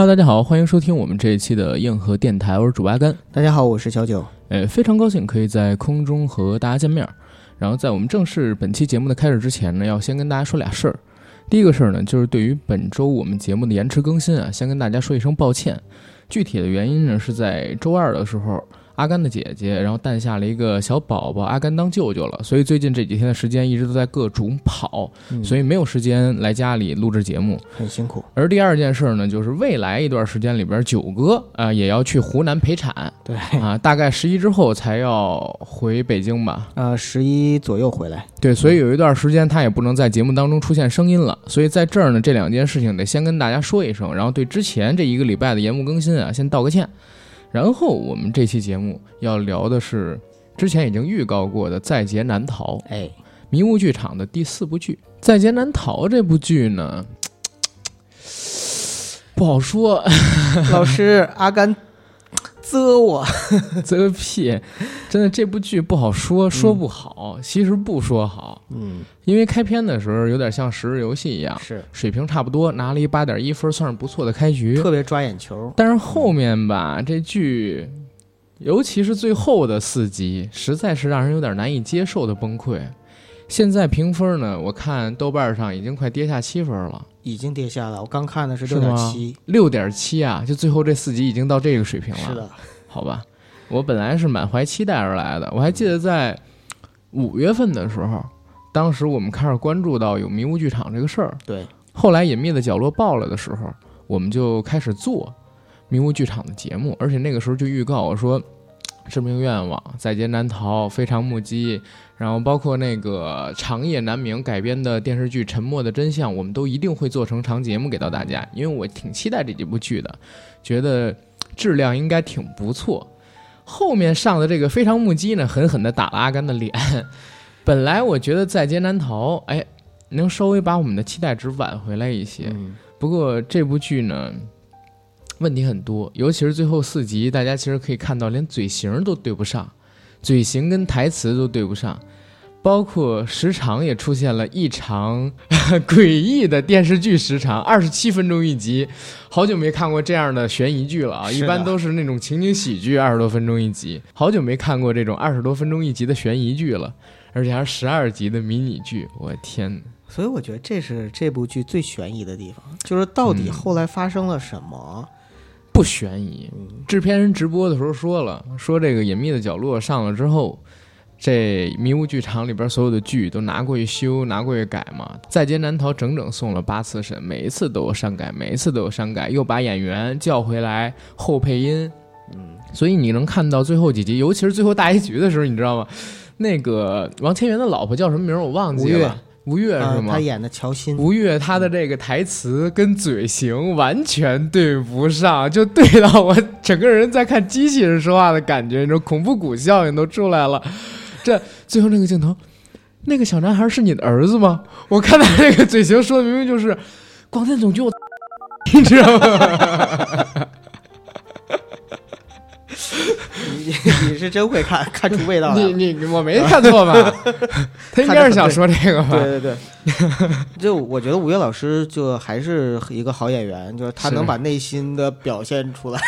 Hello，大家好，欢迎收听我们这一期的硬核电台，我是主阿甘。大家好，我是小九。呃，非常高兴可以在空中和大家见面。然后在我们正式本期节目的开始之前呢，要先跟大家说俩事儿。第一个事儿呢，就是对于本周我们节目的延迟更新啊，先跟大家说一声抱歉。具体的原因呢，是在周二的时候。阿甘的姐姐，然后诞下了一个小宝宝，阿甘当舅舅了，所以最近这几天的时间一直都在各种跑，所以没有时间来家里录制节目，很辛苦。而第二件事呢，就是未来一段时间里边，九哥啊也要去湖南陪产，对啊，大概十一之后才要回北京吧，呃，十一左右回来。对，所以有一段时间他也不能在节目当中出现声音了，所以在这儿呢，这两件事情得先跟大家说一声，然后对之前这一个礼拜的节目更新啊，先道个歉。然后我们这期节目要聊的是之前已经预告过的《在劫难逃》。哎，迷雾剧场的第四部剧《在劫难逃》这部剧呢，不好说。老师，阿甘。责我，啧个屁！真的，这部剧不好说，说不好。其实不说好，嗯，因为开篇的时候有点像十日游戏一样，是水平差不多，拿了一八点一分，算是不错的开局，特别抓眼球。但是后面吧，这剧，尤其是最后的四集，实在是让人有点难以接受的崩溃。现在评分呢，我看豆瓣上已经快跌下七分了。已经跌下了，我刚看的是六点七，六点七啊！就最后这四集已经到这个水平了。是的，好吧，我本来是满怀期待而来的。我还记得在五月份的时候，当时我们开始关注到有迷雾剧场这个事儿。对，后来隐秘的角落爆了的时候，我们就开始做迷雾剧场的节目，而且那个时候就预告我说。致命愿望、在劫难逃、非常目击，然后包括那个长夜难明改编的电视剧《沉默的真相》，我们都一定会做成长节目给到大家，因为我挺期待这几部剧的，觉得质量应该挺不错。后面上的这个非常目击呢，狠狠地打了阿甘的脸。本来我觉得在劫难逃，哎，能稍微把我们的期待值挽回来一些。不过这部剧呢。问题很多，尤其是最后四集，大家其实可以看到，连嘴型都对不上，嘴型跟台词都对不上，包括时长也出现了异常 诡异的电视剧时长，二十七分钟一集，好久没看过这样的悬疑剧了啊！一般都是那种情景喜剧，二十多分钟一集，好久没看过这种二十多分钟一集的悬疑剧了，而且还是十二集的迷你剧，我天！所以我觉得这是这部剧最悬疑的地方，就是到底后来发生了什么。不悬疑。制片人直播的时候说了，说这个隐秘的角落上了之后，这迷雾剧场里边所有的剧都拿过去修，拿过去改嘛。在劫难逃整整送了八次审，每一次都有删改，每一次都有删改，又把演员叫回来后配音。嗯，所以你能看到最后几集，尤其是最后大结局的时候，你知道吗？那个王千源的老婆叫什么名我忘记了。吴越是吗？他演的乔欣。吴越他的这个台词跟嘴型完全对不上，就对到我整个人在看机器人说话的感觉，你知道恐怖谷效应都出来了。这最后那个镜头，那个小男孩是你的儿子吗？我看他那个嘴型说的明明就是广电总局，你知道吗？你 你是真会看看出味道了，你你我没看错吧？他应该是想说这个吧？对对对，就我觉得吴越老师就还是一个好演员，就是他能把内心的表现出来。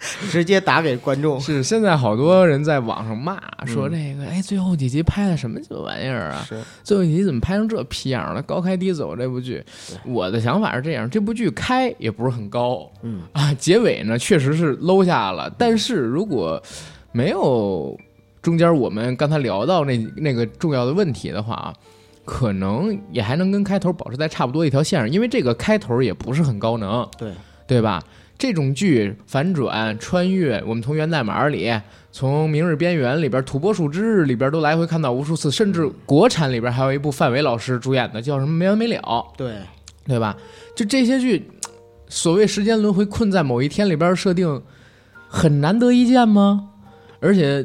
直接打给观众是现在好多人在网上骂说这个哎最后几集拍的什么这玩意儿啊？是最后几集怎么拍成这批样了？高开低走这部剧，我的想法是这样：这部剧开也不是很高，嗯啊，结尾呢确实是搂下了。但是如果没有中间我们刚才聊到那那个重要的问题的话啊，可能也还能跟开头保持在差不多一条线上，因为这个开头也不是很高能，对对吧？这种剧反转穿越，我们从源代码里，从明日边缘里边，土拨鼠之日里边都来回看到无数次，甚至国产里边还有一部范伟老师主演的，叫什么没完没了，对对吧？就这些剧，所谓时间轮回困在某一天里边设定，很难得一见吗？而且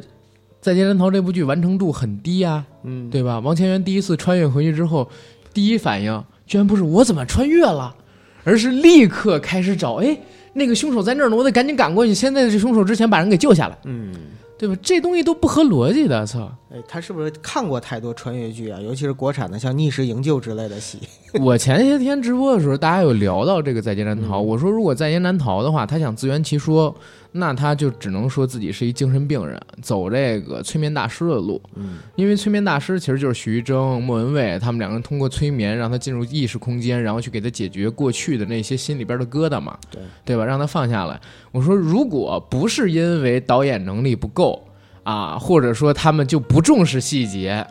在劫难逃这部剧完成度很低啊，嗯，对吧？王千源第一次穿越回去之后，第一反应居然不是我怎么穿越了，而是立刻开始找，哎。那个凶手在那儿呢，我得赶紧赶过去。现在这凶手之前把人给救下来，嗯，对吧？这东西都不合逻辑的，操！哎，他是不是看过太多穿越剧啊？尤其是国产的，像《逆时营救》之类的戏。我前些天直播的时候，大家有聊到这个《在劫难逃》，嗯我说如果在劫难逃的话，他想自圆其说，那他就只能说自己是一精神病人，走这个催眠大师的路。嗯，因为催眠大师其实就是徐峥、莫文蔚他们两个人通过催眠让他进入意识空间，然后去给他解决过去的那些心里边的疙瘩嘛，对对吧？让他放下来。我说如果不是因为导演能力不够啊，或者说他们就不重视细节。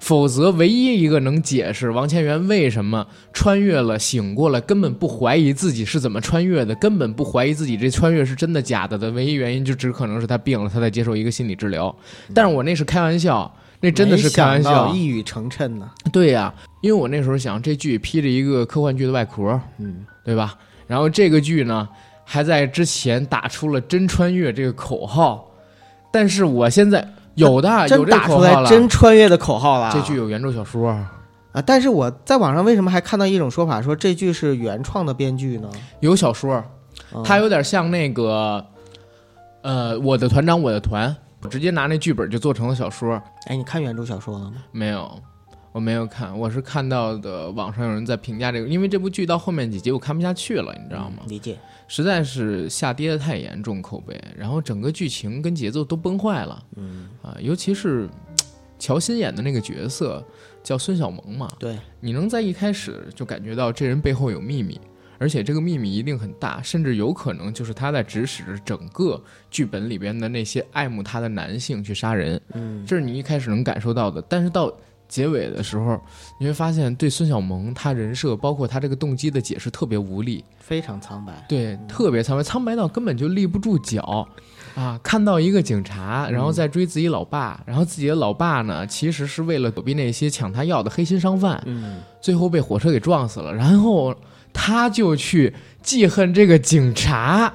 否则，唯一一个能解释王千源为什么穿越了、醒过来，根本不怀疑自己是怎么穿越的，根本不怀疑自己这穿越是真的假的的唯一原因，就只可能是他病了，他在接受一个心理治疗。但是我那是开玩笑，那真的是开玩笑。一语成谶呢。对呀、因为我那时候想，这剧披着一个科幻剧的外壳，嗯，对吧？然后这个剧呢，还在之前打出了“真穿越”这个口号，但是我现在有的 有真这个打出来。真穿越的口号了。这剧有原著小说，啊，但是我在网上为什么还看到一种说法，说这剧是原创的编剧呢？有小说，嗯它有点像那个，呃，我的团长我的团，我直接拿那剧本就做成了小说。哎，你看原著小说了吗？没有，我没有看，我是看到的网上有人在评价这个，因为这部剧到后面几集我看不下去了，你知道吗？嗯理解。实在是下跌的太严重，口碑，然后整个剧情跟节奏都崩坏了嗯，啊！尤其是乔欣演的那个角色叫孙小萌嘛，对，你能在一开始就感觉到这人背后有秘密，而且这个秘密一定很大，甚至有可能就是他在指使着整个剧本里边的那些爱慕他的男性去杀人，嗯，这是你一开始能感受到的。但是到结尾的时候，你会发现对孙小萌他人设，包括他这个动机的解释特别无力，非常苍白。对，特别苍白，苍白到根本就立不住脚。啊，看到一个警察，然后在追自己老爸，然后自己的老爸呢，其实是为了躲避那些抢他药的黑心商贩，嗯，最后被火车给撞死了，然后他就去记恨这个警察，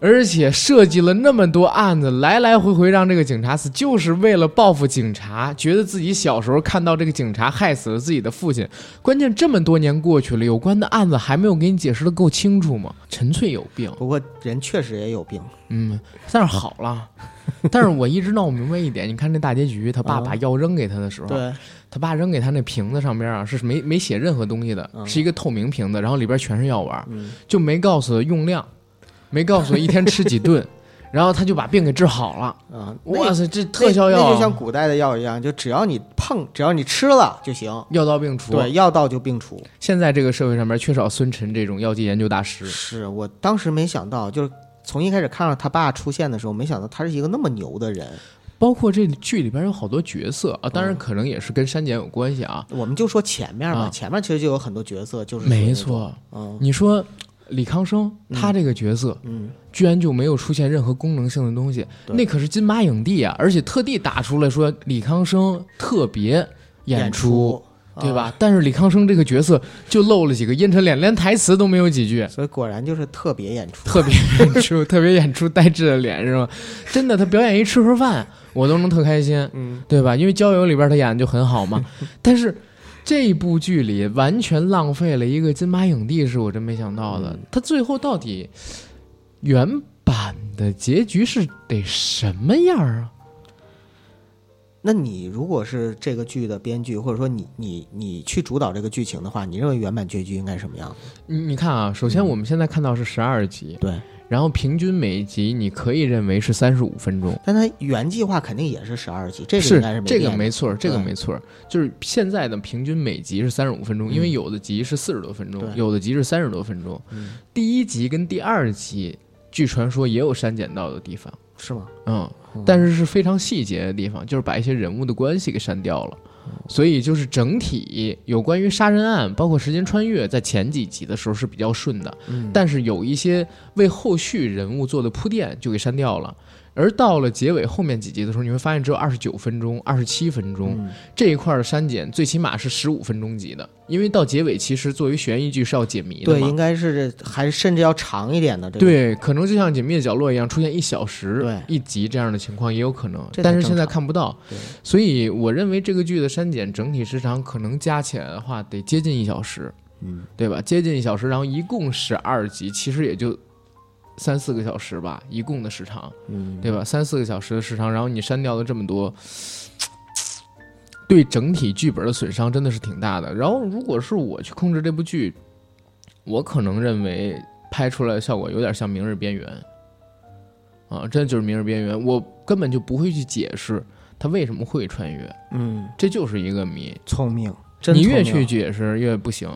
而且设计了那么多案子，来来回回让这个警察死，就是为了报复警察，觉得自己小时候看到这个警察害死了自己的父亲。关键这么多年过去了，有关的案子还没有给你解释的够清楚吗？纯粹有病。不过人确实也有病。嗯，但是好了。但是我一直闹不明白一点，你看那大结局，他爸嗯把药扔给他的时候，对，他爸扔给他那瓶子上边啊是没没写任何东西的，嗯是一个透明瓶子，然后里边全是药丸，嗯，就没告诉他用量，没告诉我一天吃几顿，然后他就把病给治好了。啊，哇塞，这特效药就像古代的药一样，就只要你碰，只要你吃了就行。药到病除。对，，药到就病除。现在这个社会上面缺少孙晨这种药剂研究大师。是我当时没想到，就是从一开始看到他爸出现的时候，没想到他是一个那么牛的人。包括这剧里边有好多角色啊，当然可能也是跟删减有关系啊。我们就说前面吧，啊前面其实就有很多角色，就是没错，嗯，你说李康生他这个角色，嗯居然就没有出现任何功能性的东西，对那可是金马影帝啊！而且特地打出来说李康生特别嗯，演出，对吧？啊？但是李康生这个角色就露了几个阴沉脸，连台词都没有几句，所以果然就是特别演出。特别演出，特别演出呆滞的脸是吧？真的，他表演一吃盒饭，我都能特开心，嗯，对吧？因为《郊游》里边他演的就很好嘛。但是这部剧里完全浪费了一个金马影帝，是我真没想到的。嗯他最后到底原版的结局是得什么样啊？那你如果是这个剧的编剧，或者说你你你去主导这个剧情的话，你认为原版结局应该什么样？你你看啊，首先我们现在看到是十二集，对，然后平均每一集你可以认为是三十五分钟。但它原计划肯定也是十二集，这个是应该是这个没错，这个没错，就是现在的平均每集是三十五分钟，因为有的集是四十多分钟，对有的集是三十多分钟。嗯第一集跟第二集，据传说也有删减到的地方，是吗？嗯嗯，但是是非常细节的地方，就是把一些人物的关系给删掉了。所以就是整体有关于杀人案，包括时间穿越，在前几集的时候是比较顺的，嗯但是有一些为后续人物做的铺垫就给删掉了。而到了结尾后面几集的时候，你会发现只有二十九分钟、二十七分钟，嗯。这一块儿的删减最起码是十五分钟级的，因为到结尾其实作为悬疑剧是要解谜的对，应。该是还甚至要长一点的。这个，对，可能就像《解密的角落》一样，出现一小时对。一集这样的情况也有可能，但是现在看不到，所以我认为这个剧的删减整体时长可能加起来的话得接近一小时，嗯，对吧？接近一小时，然后一共十二集，其实也就三四个小时吧，一共的时长，嗯，对吧？三四个小时的时长，然后你删掉了这么多，对整体剧本的损伤真的是挺大的。然后，如果是我去控制这部剧，我可能认为拍出来的效果有点像《明日边缘》啊，真的就是《明日边缘》，我根本就不会去解释他为什么会穿越，嗯，这就是一个谜。聪明，真你越去解释越不行。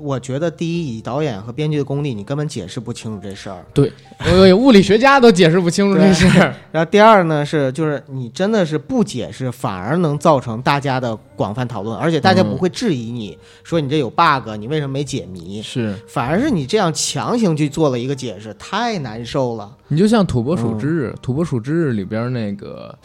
我觉得第一，以导演和编剧的功力，你根本解释不清楚这事儿。对我物理学家都解释不清楚这事儿。然后第二呢是，就是你真的是不解释，反而能造成大家的广泛讨论，而且大家不会质疑你、说你这有 bug，你为什么没解谜？是反而是你这样强行去做了一个解释，太难受了。你就像《土拨鼠之日》土拨鼠之日》里边那个，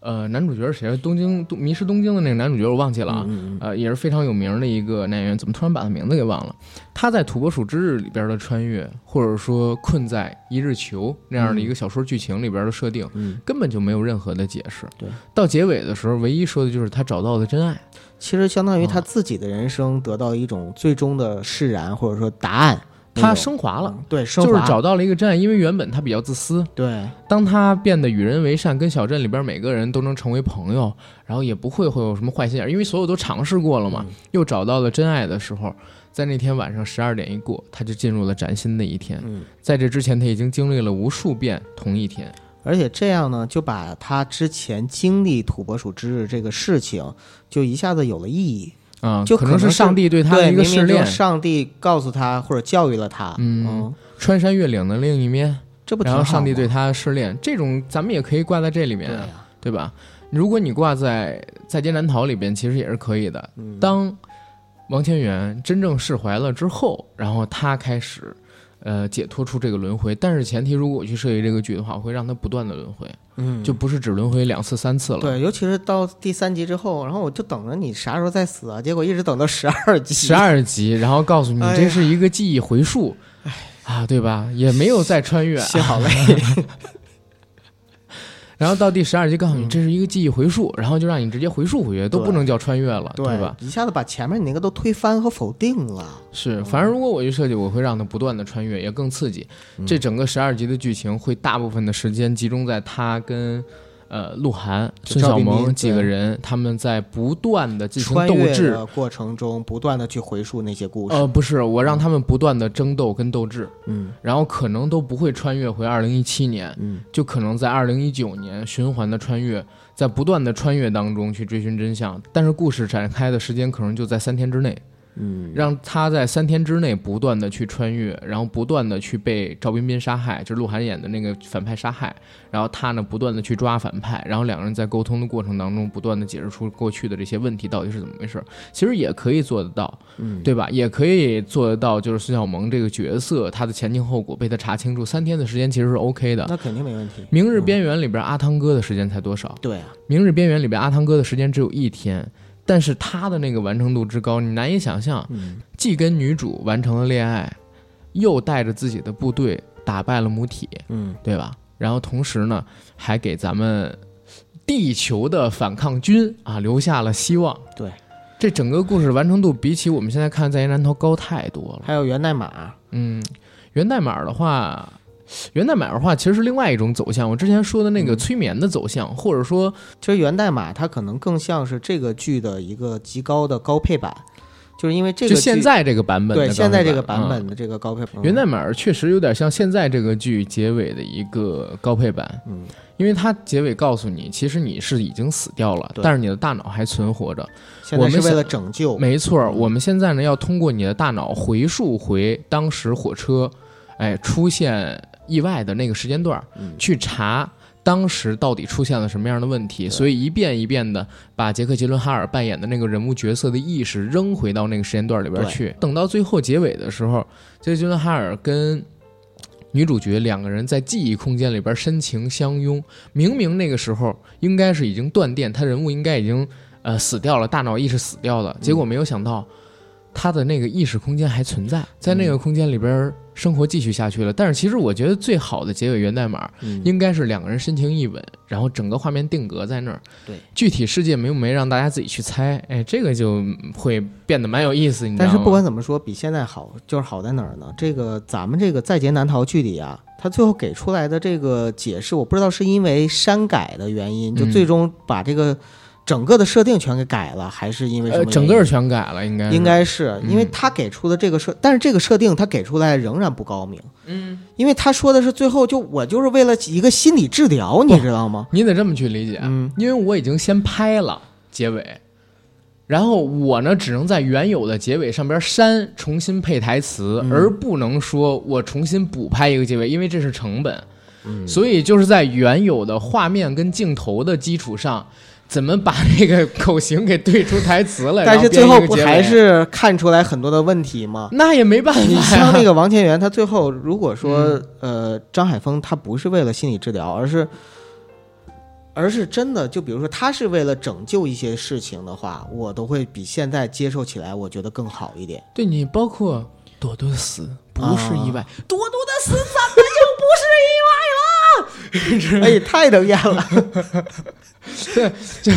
呃，男主角是谁？东京东迷失东京的那个男主角我忘记了啊。嗯嗯呃，也是非常有名的一个男演员，怎么突然把他名字给忘了？他在《土拨鼠之日》里边的穿越，或者说困在一日球那样的一个小说剧情里边的设定，嗯，根本就没有任何的解释。对，到结尾的时候，唯一说的就是他找到了真爱。其实相当于嗯他自己的人生得到一种最终的释然，或者说答案。他升华了，嗯对，升华就是找到了一个真爱，因为原本他比较自私，对，当他变得与人为善，跟小镇里边每个人都能成为朋友，然后也不会会有什么坏心眼儿，因为所有都尝试过了嘛，嗯又找到了真爱的时候，在那天晚上十二点一过，他就进入了崭新的一天。嗯。在这之前，他已经经历了无数遍同一天。而且这样呢，就把他之前经历土拨鼠之日这个事情，就一下子有了意义。啊、就可能是上帝对他的，一个试炼明明，上帝告诉他或者教育了他，嗯穿山越岭的另一面，这不然后上帝对他的试炼，这种咱们也可以挂在这里面啊，对吧？如果你挂在《在劫难逃》里边，其实也是可以的。嗯当王千源真正释怀了之后，然后他开始，呃，解脱出这个轮回。但是前提，如果我去设计这个剧的话，我会让他不断的轮回，嗯，就不是只轮回两次、三次了。对，尤其是到第三集之后，然后我就等着你啥时候再死啊，结果一直等到十二集，十二集，然后告诉你哎这是一个记忆回溯，哎啊，对吧？也没有再穿越，心好累。然后到第十二集告诉你嗯这是一个记忆回溯，然后就让你直接回溯回去，都不能叫穿越了，对吧？？一下子把前面你那个都推翻和否定了。是，反正如果我去设计，我会让它不断的穿越，也更刺激。嗯这整个十二集的剧情会大部分的时间集中在他跟呃鹿晗、孙小萌几个人他们在不断的进行斗智。的过程中，不断的去回溯那些故事。呃，不是，我让他们不断的争斗跟斗智，嗯然后可能都不会穿越回二零一七年，嗯就可能在二零一九年循环的穿越，在不断的穿越当中去追寻真相。但是故事展开的时间可能就在三天之内。嗯，让他在三天之内不断的去穿越，然后不断的去被赵彬彬杀害，就是鹿晗演的那个反派杀害，然后他呢不断的去抓反派，然后两个人在沟通的过程当中不断的解释出过去的这些问题到底是怎么回事。其实也可以做得到，嗯对吧？也可以做得到，就是孙小萌这个角色他的前因后果被他查清楚，三天的时间其实是 OK 的。那肯定没问题。明日边缘里边阿汤哥的时间才多少？对啊，明日边缘里边阿汤哥的时间只有一天，但是他的那个完成度之高，你难以想象。嗯既跟女主完成了恋爱，又带着自己的部队打败了母体，嗯对吧？然后同时呢，还给咱们地球的反抗军啊留下了希望。对，这整个故事完成度比起我们现在看《在劫难逃》高太多了。还有源代码，嗯，源代码的话。源代码的话，其实是另外一种走向。我之前说的那个嗯。催眠的走向，或者说其实源代码它可能更像是这个剧的一个极高的高配版，就是因为这个就现在这个版本的对现在这个版本的这个高配版，源代码确实有点像现在这个剧结尾的一个高配版，嗯，因为它结尾告诉你，其实你是已经死掉了，但是你的大脑还存活着。我们是为了拯救，没错，嗯。我们现在呢要通过你的大脑回溯回当时火车，哎出现意外的那个时间段儿，嗯去查。当时到底出现了什么样的问题？所以一遍一遍的把杰克·杰伦哈尔扮演的那个人物角色的意识扔回到那个时间段里边对去。等到最后结尾的时候，杰克·杰伦哈尔跟女主角两个人在记忆空间里边深情相拥。明明那个时候应该是已经断电，他人物应该已经呃死掉了，大脑意识死掉了。结果没有想到，他的那个意识空间还存在，在那个空间里边生活继续下去了。但是其实我觉得最好的结尾源代码嗯应该是两个人深情一吻，然后整个画面定格在那儿。对，具体世界没有没让大家自己去猜，哎，这个就会变得蛮有意思，你知道吗？但是不管怎么说，比现在好，就是好在哪儿呢？这个咱们这个《在劫难逃》剧里啊，他最后给出来的这个解释，我不知道是因为删改的原因，就嗯最终把这个整个的设定全给改了，还是因为什么呃，整个全改了，应该应该是因为嗯他给出的这个设，但是这个设定他给出来仍然不高明，嗯，因为他说的是最后就我就是为了一个心理治疗，你知道吗？你得这么去理解，嗯。因为我已经先拍了结尾，然后我呢只能在原有的结尾上边删，重新配台词，嗯。而不能说我重新补拍一个结尾，因为这是成本。嗯。所以就是在原有的画面跟镜头的基础上，怎么把那个口型给对出台词来？但是最后不还是看出来很多的问题吗？那也没办法呀。你像那个王千源，他最后如果说、嗯呃张海峰他不是为了心理治疗，而是而是真的，就比如说他是为了拯救一些事情的话，我都会比现在接受起来，我觉得更好一点。对你包括朵朵的死不是意外，朵朵的死 哎，太能演了，对，就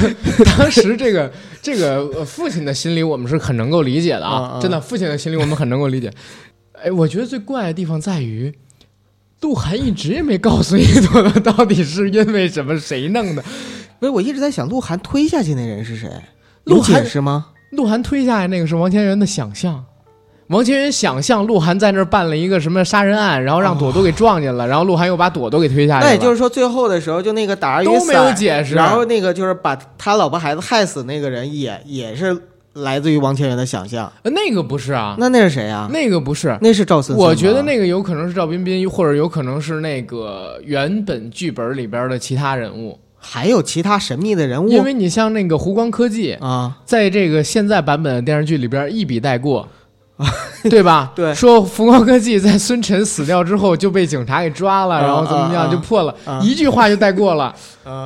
当时这个这个呃父亲的心理，我们是很能够理解的啊，真的，父亲的心理我们很能够理解。哎，我觉得最怪的地方在于，鹿晗一直也没告诉一朵朵到底是因为什么谁弄的。不是，我一直在想，鹿晗推下去那人是谁？有鹿晗解释吗？鹿晗推下来那个是王千源的想象。王千源想象鹿晗在那儿办了一个什么杀人案，然后让朵朵给撞见了，然后鹿晗又把朵朵给推下去了。那也就是说，最后的时候，就那个打儿雨都没有解释然后那个就是把他老婆孩子害死那个人也也是来自于王千源的想象。呃那个不是啊，那那是谁啊？那个不是。那是赵思思吗。我觉得那个有可能是赵彬彬，或者有可能是那个原本剧本里边的其他人物，还有其他神秘的人物，因为你像那个湖光科技，啊，在这个现在版本的电视剧里边一笔带过，对吧？对说福光科技在孙晨死掉之后就被警察给抓了，啊然后怎么样啊就破了，啊一句话就带过了，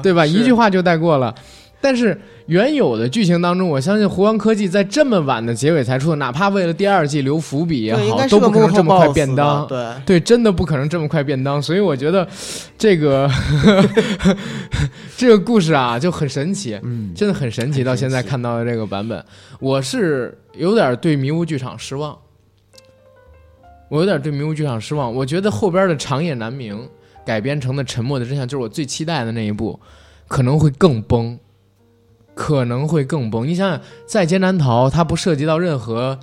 对吧？一句话就带过了。但是原有的剧情当中，我相信湖光科技在这么晚的结尾才出，哪怕为了第二季留伏笔也好，都不可能这么快便当。对，对，真的不可能这么快便当，所以我觉得这个 这个故事啊就很神奇，嗯，真的很神奇。到现在看到的这个版本，我是有点对迷雾剧场失望，我有点对迷雾剧场失望。我觉得后边的长夜难明改编成的《沉默的真相》，就是我最期待的那一部，可能会更崩，可能会更崩。你想想，在劫难逃，它不涉及到任何，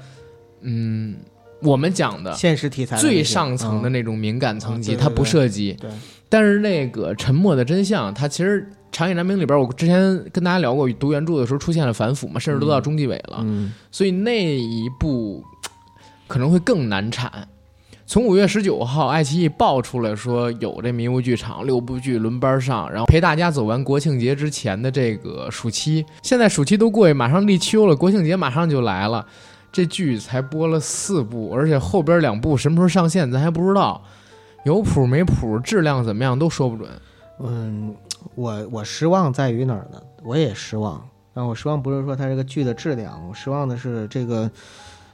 嗯，我们讲的现实题材最上层的嗯那种敏感层级，它不涉及。对但是那个《沉默的真相》，它其实《长夜难明》里边，我之前跟大家聊过，读原著的时候出现了反腐嘛，甚至都到中纪委了，嗯所以那一部可能会更难产。从五月十九号，爱奇艺爆出来说有这迷雾剧场六部剧轮班上，然后陪大家走完国庆节之前的这个暑期。现在暑期都过去，马上立秋了，国庆节马上就来了。这剧才播了四部，而且后边两部什么时候上线咱还不知道，有谱没谱，质量怎么样都说不准。嗯，我我失望在于哪儿呢？我也失望，但我失望不是说它这个剧的质量，我失望的是这个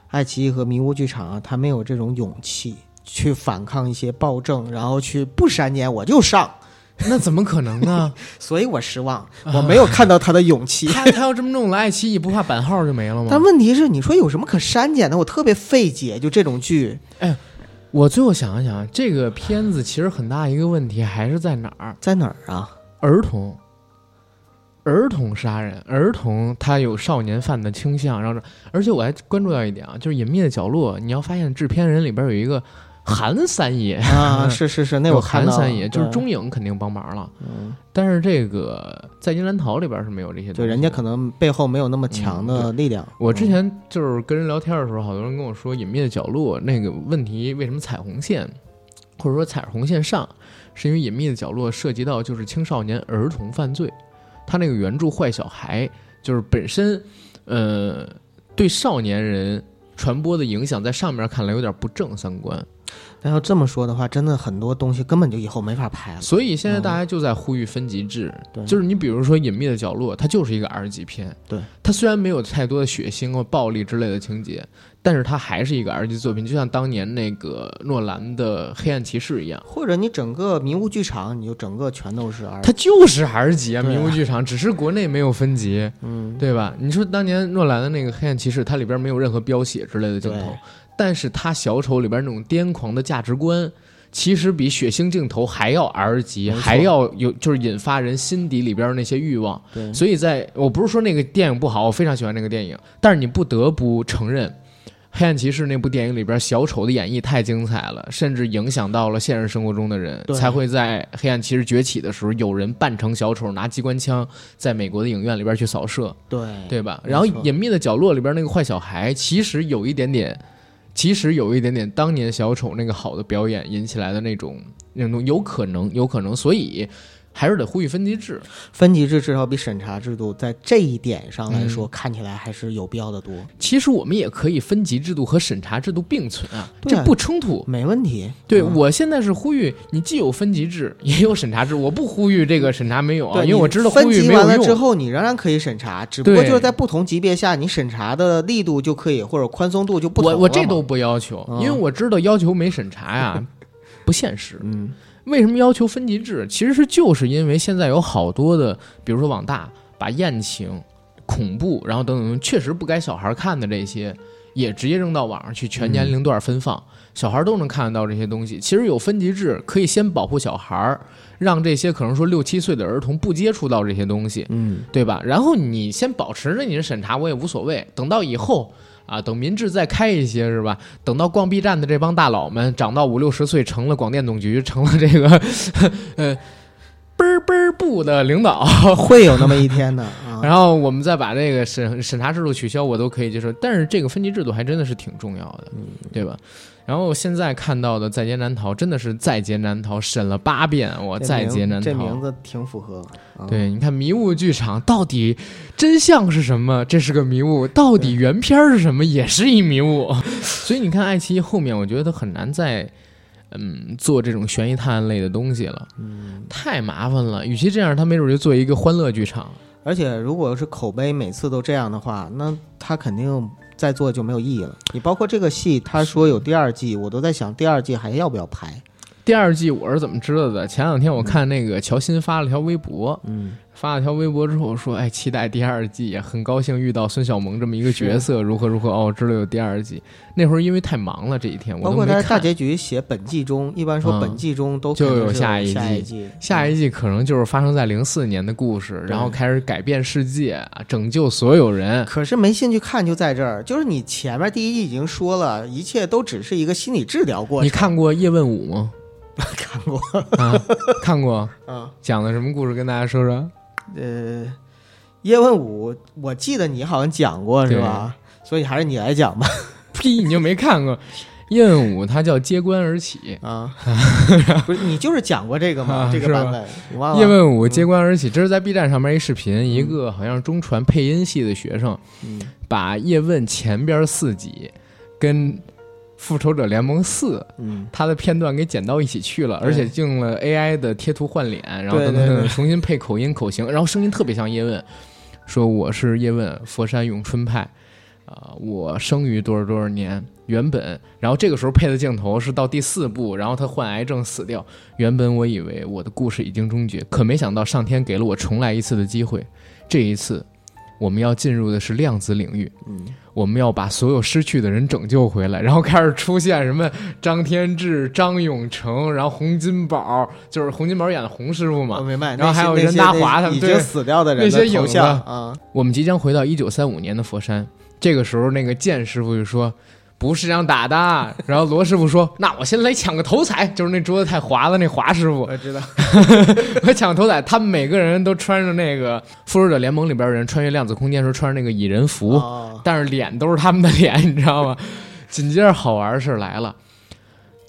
爱奇艺和迷雾剧场啊，它没有这种勇气去反抗一些暴政，然后去不删减我就上，那怎么可能呢？所以我失望，我没有看到他的勇气。他他要这么弄了，爱奇艺不怕版号就没了吗？但问题是，你说有什么可删减的？我特别费解，就这种剧，我最后想一想，这个片子其实很大一个问题还是在哪儿？在哪儿啊？儿童，儿童杀人，儿童他有少年犯的倾向，然后而且我还关注到一点啊，就是《隐秘的角落》，你要发现制片人里边有一个韩三爷，啊，是是是，那我看韩三爷，就是对中影肯定帮忙了，嗯，但是这个在金兰桃里边是没有这些东西的，就人家可能背后没有那么强的力量。我之前就是跟人聊天的时候，好多人跟我说《隐秘的角落》那个问题为什么彩虹线，或者说彩虹线上，是因为《隐秘的角落》涉及到就是青少年儿童犯罪，他那个原著坏小孩就是本身，呃，对少年人传播的影响，在上面看来有点不正三观，但要这么说的话，真的很多东西根本就以后没法拍了。所以现在大家就在呼吁分级制，对就是你比如说《隐秘的角落》，它就是一个 R 级片，对，它虽然没有太多的血腥或暴力之类的情节，但是它还是一个 R 级作品，就像当年那个诺兰的《黑暗骑士》一样，或者你整个迷雾剧场，你就整个全都是 R。它就是 R 级啊，啊迷雾剧场，只是国内没有分级，嗯，对吧？你说当年诺兰的那个《黑暗骑士》，它里边没有任何飙血之类的镜头对，但是他小丑里边那种癫狂的价值观。其实比血腥镜头还要 R 级，还要有就是引发人心底里边那些欲望。对，所以在我不是说那个电影不好，我非常喜欢那个电影，但是你不得不承认，《黑暗骑士》那部电影里边小丑的演绎太精彩了，甚至影响到了现实生活中的人，才会在《黑暗骑士崛起》的时候，有人扮成小丑拿机关枪在美国的影院里边去扫射，对对吧？然后《隐秘的角落》里边那个坏小孩，其实有一点点。其实有一点点当年小丑那个好的表演引起来的那种那种有可能有可能，所以还是得呼吁分级制。分级制至少比审查制度在这一点上来嗯说，看起来还是有必要的多，其实我们也可以分级制度和审查制度并存啊，这不冲突。没问题。对、嗯我现在是呼吁你既有分级制，也有审查制，我不呼吁这个审查没有啊，因为我知道分级完了之。后，你仍然可以审查，只不过就是在不同级别下，你审查的力度就可以或者宽松度就不同我我这都不要求，嗯因为我知道要求没审查呀 不现实。嗯为什么要求分级制？其实是就是因为现在有好多的，比如说网大把艳情、恐怖，然后等等确实不该小孩看的这些，也直接扔到网上去，全年龄段分放，小孩都能看得到这些东西。其实有分级制，可以先保护小孩儿，让这些可能说六七岁的儿童不接触到这些东西，嗯，对吧？然后你先保持着你的审查，我也无所谓。等到以后啊，等民智再开一些，是吧？等到逛 B 站的这帮大佬们长到五六十岁，成了广电总局，成了这个 呃嘣儿嘣儿部的领导，会有那么一天的 啊。然后我们再把这个审审查制度取消，我都可以接受。但是这个分级制度还真的是挺重要的，对吧？然后现在看到的《在劫难逃》真的是在劫难逃，审了八遍，我在劫难逃。这名字挺符合。啊、对，你看迷雾剧场到底真相是什么？这是个迷雾，到底原片是什么？也是一迷雾。所以你看，爱奇艺后面，我觉得很难再嗯做这种悬疑探案类的东西了，嗯，太麻烦了。与其这样，他没准就做一个欢乐剧场。而且如果是口碑每次都这样的话，那他肯定再做就没有意义了。你包括这个戏，他说有第二季，我都在想第二季还要不要拍。第二季我是怎么知道的？前两天我看那个乔欣发了条微博，嗯，发了条微博之后说：“哎，期待第二季，很高兴遇到孙小萌这么一个角色，如何如何哦，知道有第二季。那会儿因为太忙了，这一天我包括他大都没看。结局写本季中，一般说嗯本季中都就有下一一季季。下一季可能就是发生在零四年的故事，然后开始改变世界，啊拯救所有人。可是没兴趣看就在这儿，就是你前面第一季已经说了，一切都只是一个心理治疗过程。你看过《叶问五》吗？看过？啊，看过。啊，讲的什么故事？跟大家说说。呃，叶问五，我记得你好像讲过是吧？所以还是你来讲吧。呸，你就没看过《叶问五》？它叫揭棺而起。啊，不是你就是讲过这个吗？啊这个版本你忘《叶？问五》揭棺而起，这是在 B 站上面一视频，一个好像是中传配音系的学生，嗯把叶问前边四集跟《复仇者联盟四》嗯，他的片段给剪到一起去了，而且用了 AI 的贴图换脸，然后等等重新配口音口型，然后声音特别像叶问，说我是叶问，佛山咏春派，啊、我生于多少多少年，原本，然后这个时候配的镜头是到第四部，然后他患癌症死掉，原本我以为我的故事已经终结，可没想到上天给了我重来一次的机会，这一次我们要进入的是量子领域，嗯，我们要把所有失去的人拯救回来，然后开始出现什么张天志、张永成，然后洪金宝，就是洪金宝演的洪师傅嘛。我明白。然后还有任达华他们已经死掉的人那些影像啊，我们即将回到一九三五年的佛山，这个时候那个剑师傅就说。不是这样打的，然后罗师傅说：“那我先来抢个头彩，就是那桌子太滑了那华师傅，我知道。我抢头彩。他们每个人都穿着那个《复仇者联盟》里边人穿越量子空间时候穿着那个蚁人服，哦但是脸都是他们的脸，你知道吗？紧接着好玩的事来了，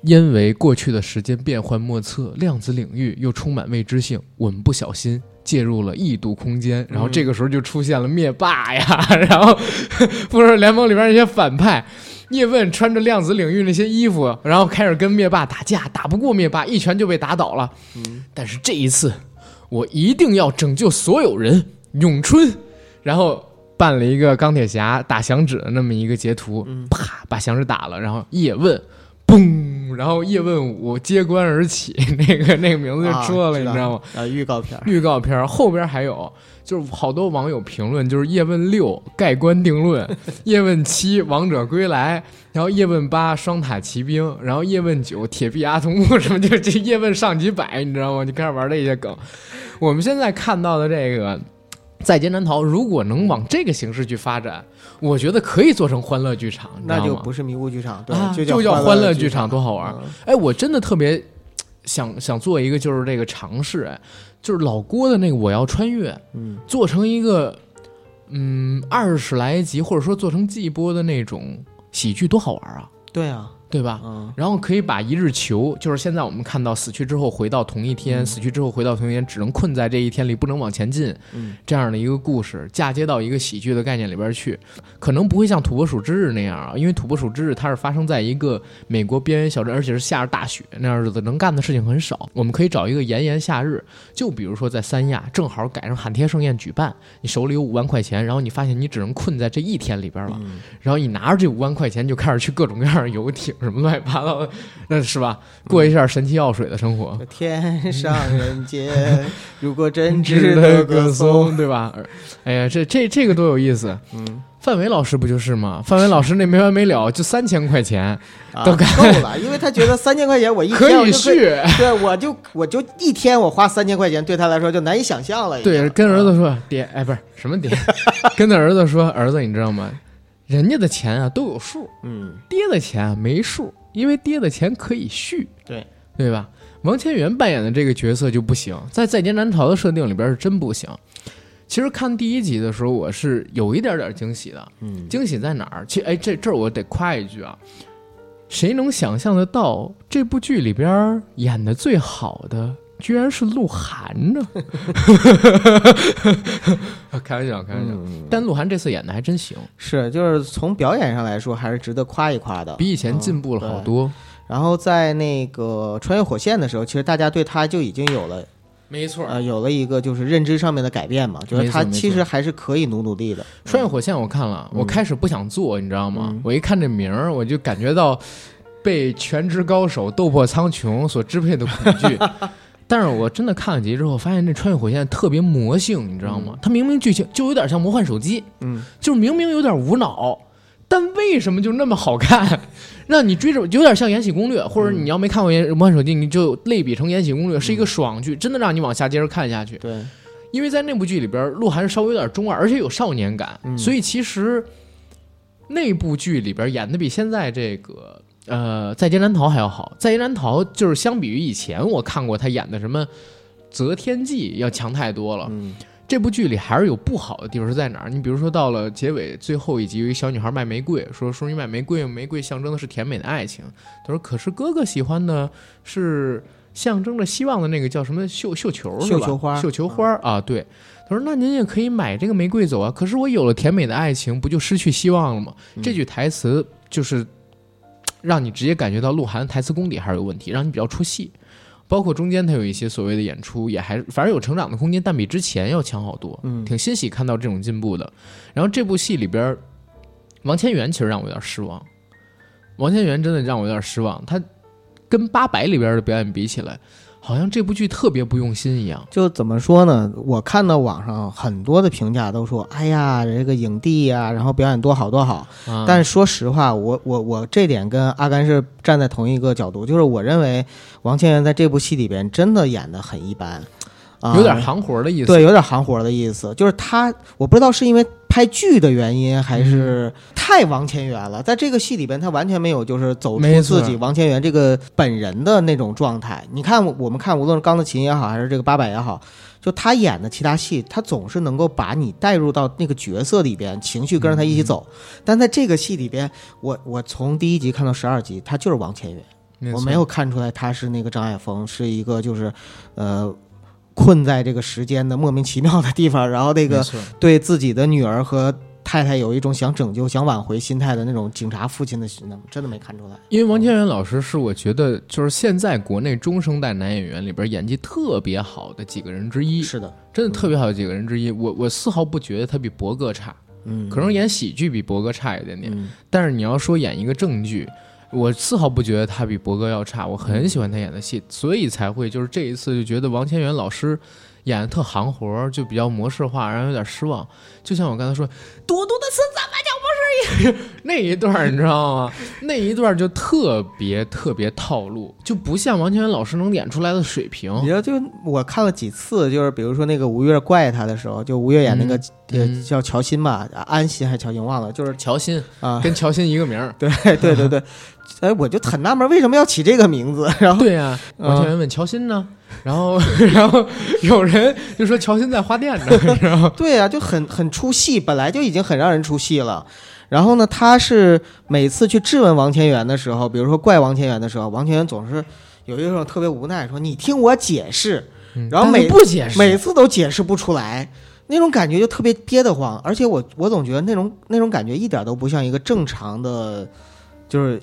因为过去的时间变幻莫测，量子领域又充满未知性，我们不小心介入了异度空间，然后这个时候就出现了灭霸呀，然后复仇者联盟里边那些反派。叶问穿着量子领域那些衣服，然后开始跟灭霸打架，打不过灭霸，一拳就被打倒了。嗯但是这一次，我一定要拯救所有人，咏春，然后办了一个钢铁侠打响指的那么一个截图，嗯啪把响指打了，然后叶问，嘣，然后叶问五揭棺而起，那个那个名字就出来了，啊你知道吗？？啊，预告片儿预告片儿后边还有，就是好多网友评论，就是叶问六盖棺定论，叶问七王者归来，然后叶问八双塔奇兵，然后叶问九铁臂阿童木什么，就这叶问上几百，你知道吗？就开始玩这些梗。我们现在看到的这个。在劫难逃，如果能往这个形式去发展，我觉得可以做成欢乐剧场？那就不是迷雾剧场，对，啊就就叫欢欢乐剧剧场多好玩。嗯。哎，我真的特别想想做一个，就是这个尝试，哎，就是老郭的那个《我要穿越》，嗯，做成一个嗯二十来集，或者说做成季播的那种喜剧，多好玩啊，对啊，对吧？嗯，然后可以把一日囚，就是现在我们看到死去之后回到同一天，嗯死去之后回到同一天，只能困在这一天里，不能往前进，嗯这样的一个故事，嫁接到一个喜剧的概念里边去，可能不会像《土拨鼠之日》那样啊，因为《土拨鼠之日》它是发生在一个美国边缘小镇，而且是下着大雪那样日子，能干的事情很少。我们可以找一个炎炎夏日，就比如说在三亚，正好赶上喊天盛宴举办，你手里有五万块钱，然后你发现你只能困在这一天里边了，嗯然后你拿着这五万块钱就开始去各种各样的游艇什么乱七八糟的，那是吧？过一下神奇药水的生活。这天上人间，如果真值值得得歌歌颂，对吧？哎呀，这这这个多有意思！嗯，范伟老师不就是吗？范伟老师那没完没了，就三千块钱啊都干够了，因为他觉得三千块钱我一天可以，续。对，我就我就一天我花三千块钱，对他来说就难以想象了。对，跟儿子说爹，哎，不是什么爹，跟他儿子说，儿子，你知道吗？人家的钱啊都有数，嗯，爹的钱啊没数，因为爹的钱可以续，对对吧？王千源扮演的这个角色就不行，在《在劫难逃》的设定里边是真不行。其实看第一集的时候，我是有一点点惊喜的，嗯，惊喜在哪儿？其实，哎，这这儿我得夸一句啊，谁能想象得到这部剧里边演的最好的，居然是鹿晗呢？开玩笑，开玩笑。嗯但鹿晗这次演的还真行，是，就是从表演上来说，还是值得夸一夸的。比以前进步了好多。然后在那个穿越火线的时候，其实大家对他就已经有了没错呃有了一个就是认知上面的改变嘛，就是他其实还是可以努努力的。穿越火线我看了，嗯我开始不想做，你知道吗？嗯我一看这名儿，我就感觉到被全职高手斗破苍穹所支配的恐惧。但是我真的看了几集之后，发现这穿越火线特别魔性，你知道吗？它明明剧情就有点像魔幻手机，嗯，就是明明有点无脑，但为什么就那么好看？让你追着，有点像《延禧攻略》，或者你要没看过《延魔幻手机》，你就类比成《延禧攻略》，是一个爽剧，真的让你往下接着看下去。对，因为在那部剧里边，鹿晗稍微有点中二，而且有少年感，嗯所以其实那部剧里边演的比现在这个呃《在劫难逃》还要好。《在劫难逃》就是相比于以前我看过他演的什么《择天记》要强太多了。嗯这部剧里还是有不好的地方是在哪儿？你比如说到了结尾最后一集，有一小女孩卖玫瑰，说说你买玫瑰，玫瑰象征的是甜美的爱情。他说可是哥哥喜欢的是象征着希望的那个叫什么绣绣球是吧？绣球花绣球花啊，对。他说那您也可以买这个玫瑰走啊，可是我有了甜美的爱情，不就失去希望了吗？嗯这句台词就是让你直接感觉到鹿晗台词功底还是有问题，让你比较出戏。包括中间他有一些所谓的演出，也还反正有成长的空间，但比之前要强好多。嗯挺欣喜看到这种进步的。然后这部戏里边儿，王千源其实让我有点失望。王千源真的让我有点失望，他跟八佰里边的表演比起来，好像这部剧特别不用心一样。就怎么说呢？我看到网上很多的评价都说，哎呀，这个影帝呀、然后表演多好多好。啊、但是说实话，我我我这点跟阿甘是站在同一个角度，就是我认为王千源在这部戏里边真的演的很一般，啊、有点行活的意思。对，有点行活的意思。就是他，我不知道是因为拍剧的原因，还是嗯太王千源了。在这个戏里边，他完全没有就是走出自己王千源这个本人的那种状态。你看，我们看，无论是钢的琴也好，还是这个八佰也好。就他演的其他戏，他总是能够把你带入到那个角色里边，情绪跟着他一起走。嗯但在这个戏里边，我我从第一集看到十二集，他就是王千源。没我没有看出来他是那个张爱峰，是一个就是，呃，困在这个时间的莫名其妙的地方，然后那个对自己的女儿和太太有一种想拯救、想挽回心态的那种警察父亲的心态，真的没看出来。因为王千源老师是我觉得就是现在国内中生代男演员里边演技特别好的几个人之一，是的，真的特别好的几个人之一。我我丝毫不觉得他比博哥差，嗯，可能演喜剧比博哥差一点点。嗯但是你要说演一个正剧，我丝毫不觉得他比博哥要差，我很喜欢他演的戏，所以才会就是这一次就觉得王千源老师演的特行活儿，就比较模式化，让人有点失望。就像我刚才说，多多的是怎么就不是 那一段儿，你知道吗？那一段儿就特别特别套路，就不像王千源老师能演出来的水平。你知道，就我看了几次，就是比如说那个吴越怪他的时候，就吴越演那个、嗯呃叫乔欣吧，安欣还是乔欣忘了，就是乔欣啊，跟乔欣一个名儿，对对对对，哎，我就很纳闷为什么要起这个名字，然后对呀、嗯王千源问乔欣呢，然后 然后有人就说乔欣在花店呢，你知道吗？对啊，就很很出戏，本来就已经很让人出戏了。然后呢，他是每次去质问王千源的时候，比如说怪王千源的时候，王千源总是有一种特别无奈，说你听我解释，然后每不解释，每次都解释不出来，那种感觉就特别憋得慌。而且我我总觉得那种那种感觉一点都不像一个正常的，就是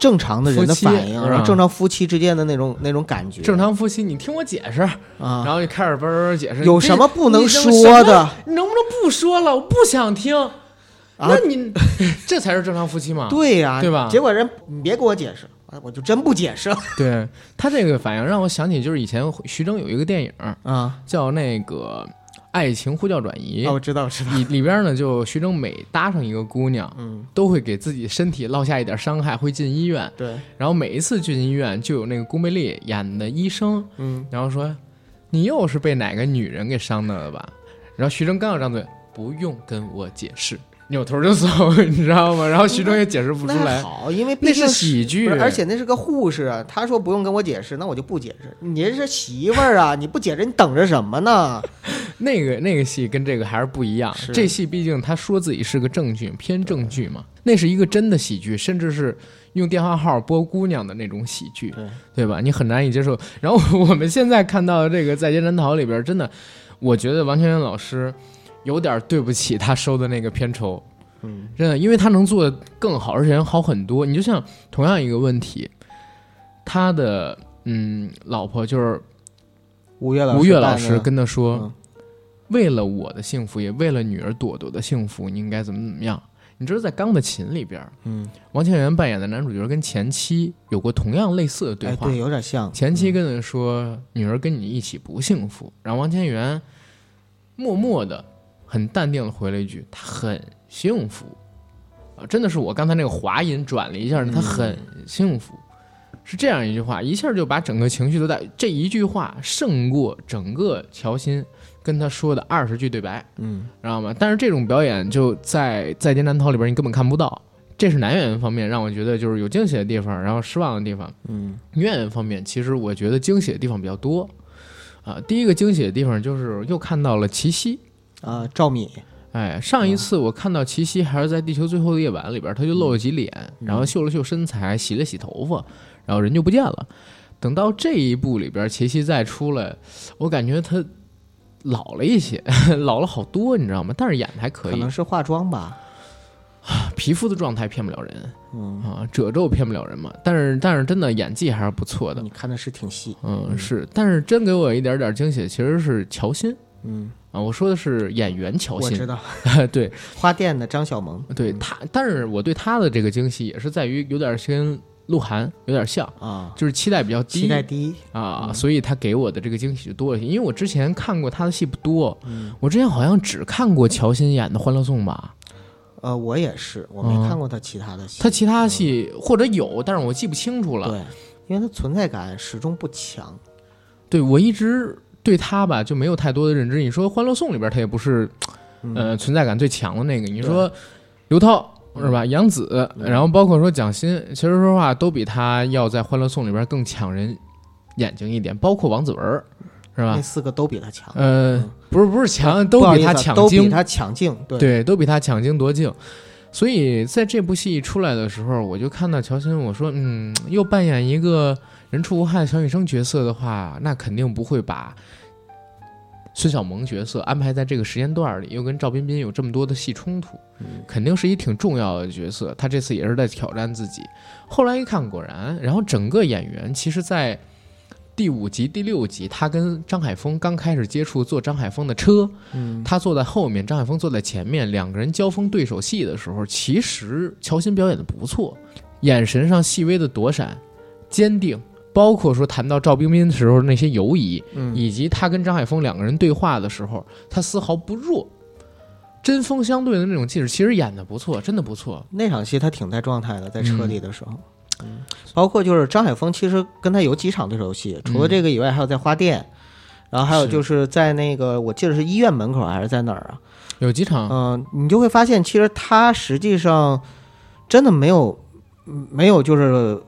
正常的人的反应，然后正常夫妻之间的那种那种感觉。正常夫妻，你听我解释，啊，然后就开始嘣嘣解释，有什么不能说的？你能不能不说了？我不想听。啊那你 这才是正常夫妻嘛？对呀、对吧结果人你别给我解释，啊我就真不解释了 对，他这个反应让我想起就是以前徐峥有一个电影啊。叫那个《爱情呼叫转移哦，》，我知道，知道。里里边呢就徐峥每搭上一个姑娘，嗯，都会给自己身体落下一点伤害，会进医院。对，然后每一次进医院，就有那个龚美丽演的医生，嗯，然后说：“你又是被哪个女人给伤的了吧？”然后徐峥刚要张嘴，不用跟我解释，扭头就走，你知道吗？然后徐峥也解释不出来，那好，因为毕那竟是喜剧是，而且那是个护士啊。他说不用跟我解释，那我就不解释。你这是媳妇儿啊，你不解释，你等着什么呢？那个那个戏跟这个还是不一样。这戏毕竟他说自己是个正剧，偏正剧嘛，那是一个真的喜剧，甚至是用电话号拨姑娘的那种喜剧，对，对吧？你很难以接受。然后我们现在看到的这个《在劫难逃》里边，真的，我觉得王千源老师有点对不起他收的那个片酬，嗯，真的，因为他能做的更好，而且人好很多。你就像同样一个问题，他的嗯老婆就是吴越老师，吴越老师跟他说，嗯为了我的幸福，也为了女儿朵朵的幸福，你应该怎么怎么样？你知道，在《钢的琴》里边，嗯，王千源扮演的男主角跟前妻有过同样类似的对哎，话。对，有点像前妻跟他说：“女儿跟你一起不幸福。”然后王千源默默的、很淡定的回了一句：“他很幸福。”啊，真的是我刚才那个滑音转了一下，他很幸福，是这样一句话，一下就把整个情绪都带。这一句话胜过整个乔欣跟他说的二十句对白，嗯，知道吗？但是这种表演就在《在劫难逃》里边你根本看不到。这是男演员方面让我觉得就是有惊喜的地方，然后失望的地方。嗯，女演员方面，其实我觉得惊喜的地方比较多。啊，第一个惊喜的地方就是又看到了齐溪。啊，赵敏，哎，上一次我看到齐溪还是在《地球最后的夜晚》里边，他就露了几脸，然后秀了秀身材，洗了洗头发，然后人就不见了。等到这一部里边，齐溪再出来，我感觉他老了一些，老了好多，你知道吗？但是演的还可以可能，是化妆吧。皮肤的状态骗不了人嗯，啊，褶皱骗不了人嘛。但是但是真的演技还是不错的，你看的是挺细。嗯，是，但是真给我一点点惊喜其实是乔欣嗯，啊，我说的是演员乔欣我知，道，对花店的张小萌对他，但是我对他的这个惊喜也是在于有点跟鹿晗有点像，啊，就是期待比较低期待低。啊，嗯所以他给我的这个惊喜就多了一些。因为我之前看过他的戏不多，嗯，我之前好像只看过乔欣演的《欢乐颂》吧，呃，我也是，我没嗯看过他其他的戏。他其他戏或者有，但是我记不清楚了。对，因为他存在感始终不强。对我一直对他吧就没有太多的认知。你说《欢乐颂》里边他也不是嗯呃存在感最强的那个，你说刘涛是吧？杨紫，嗯然后包括说蒋欣，其实说实话都比他要在《欢乐颂》里边更抢人眼睛一点，包括王子文是吧那？四个都比他强，呃嗯，不是不是强，都比他抢镜，都比他抢镜。对，对，都比他抢镜夺镜。所以在这部戏一出来的时候，我就看到乔欣，我说，嗯，又扮演一个人畜无害的小女生角色的话，那肯定不会把孙小萌角色安排在这个时间段里，又跟赵彬彬有这么多的戏冲突，嗯肯定是一挺重要的角色。他这次也是在挑战自己。后来一看，果然，然后整个演员其实，在第五集、第六集，他跟张海峰刚开始接触，坐张海峰的车，嗯，他坐在后面，张海峰坐在前面，两个人交锋对手戏的时候，其实乔欣表演的不错。眼神上细微的躲闪、坚定，包括说谈到赵冰冰的时候那些犹疑，嗯，以及他跟张海峰两个人对话的时候，他丝毫不弱，针锋相对的那种气质，其实演的不错，真的不错。那场戏他挺在状态的，在车里的时候。嗯，包括就是张海峰，其实跟他有几场对手戏，除了这个以外，还有在花店，然后还有就是在那个我记得是医院门口还是在哪儿啊？有几场，嗯、你就会发现，其实他实际上真的没有嗯没有就是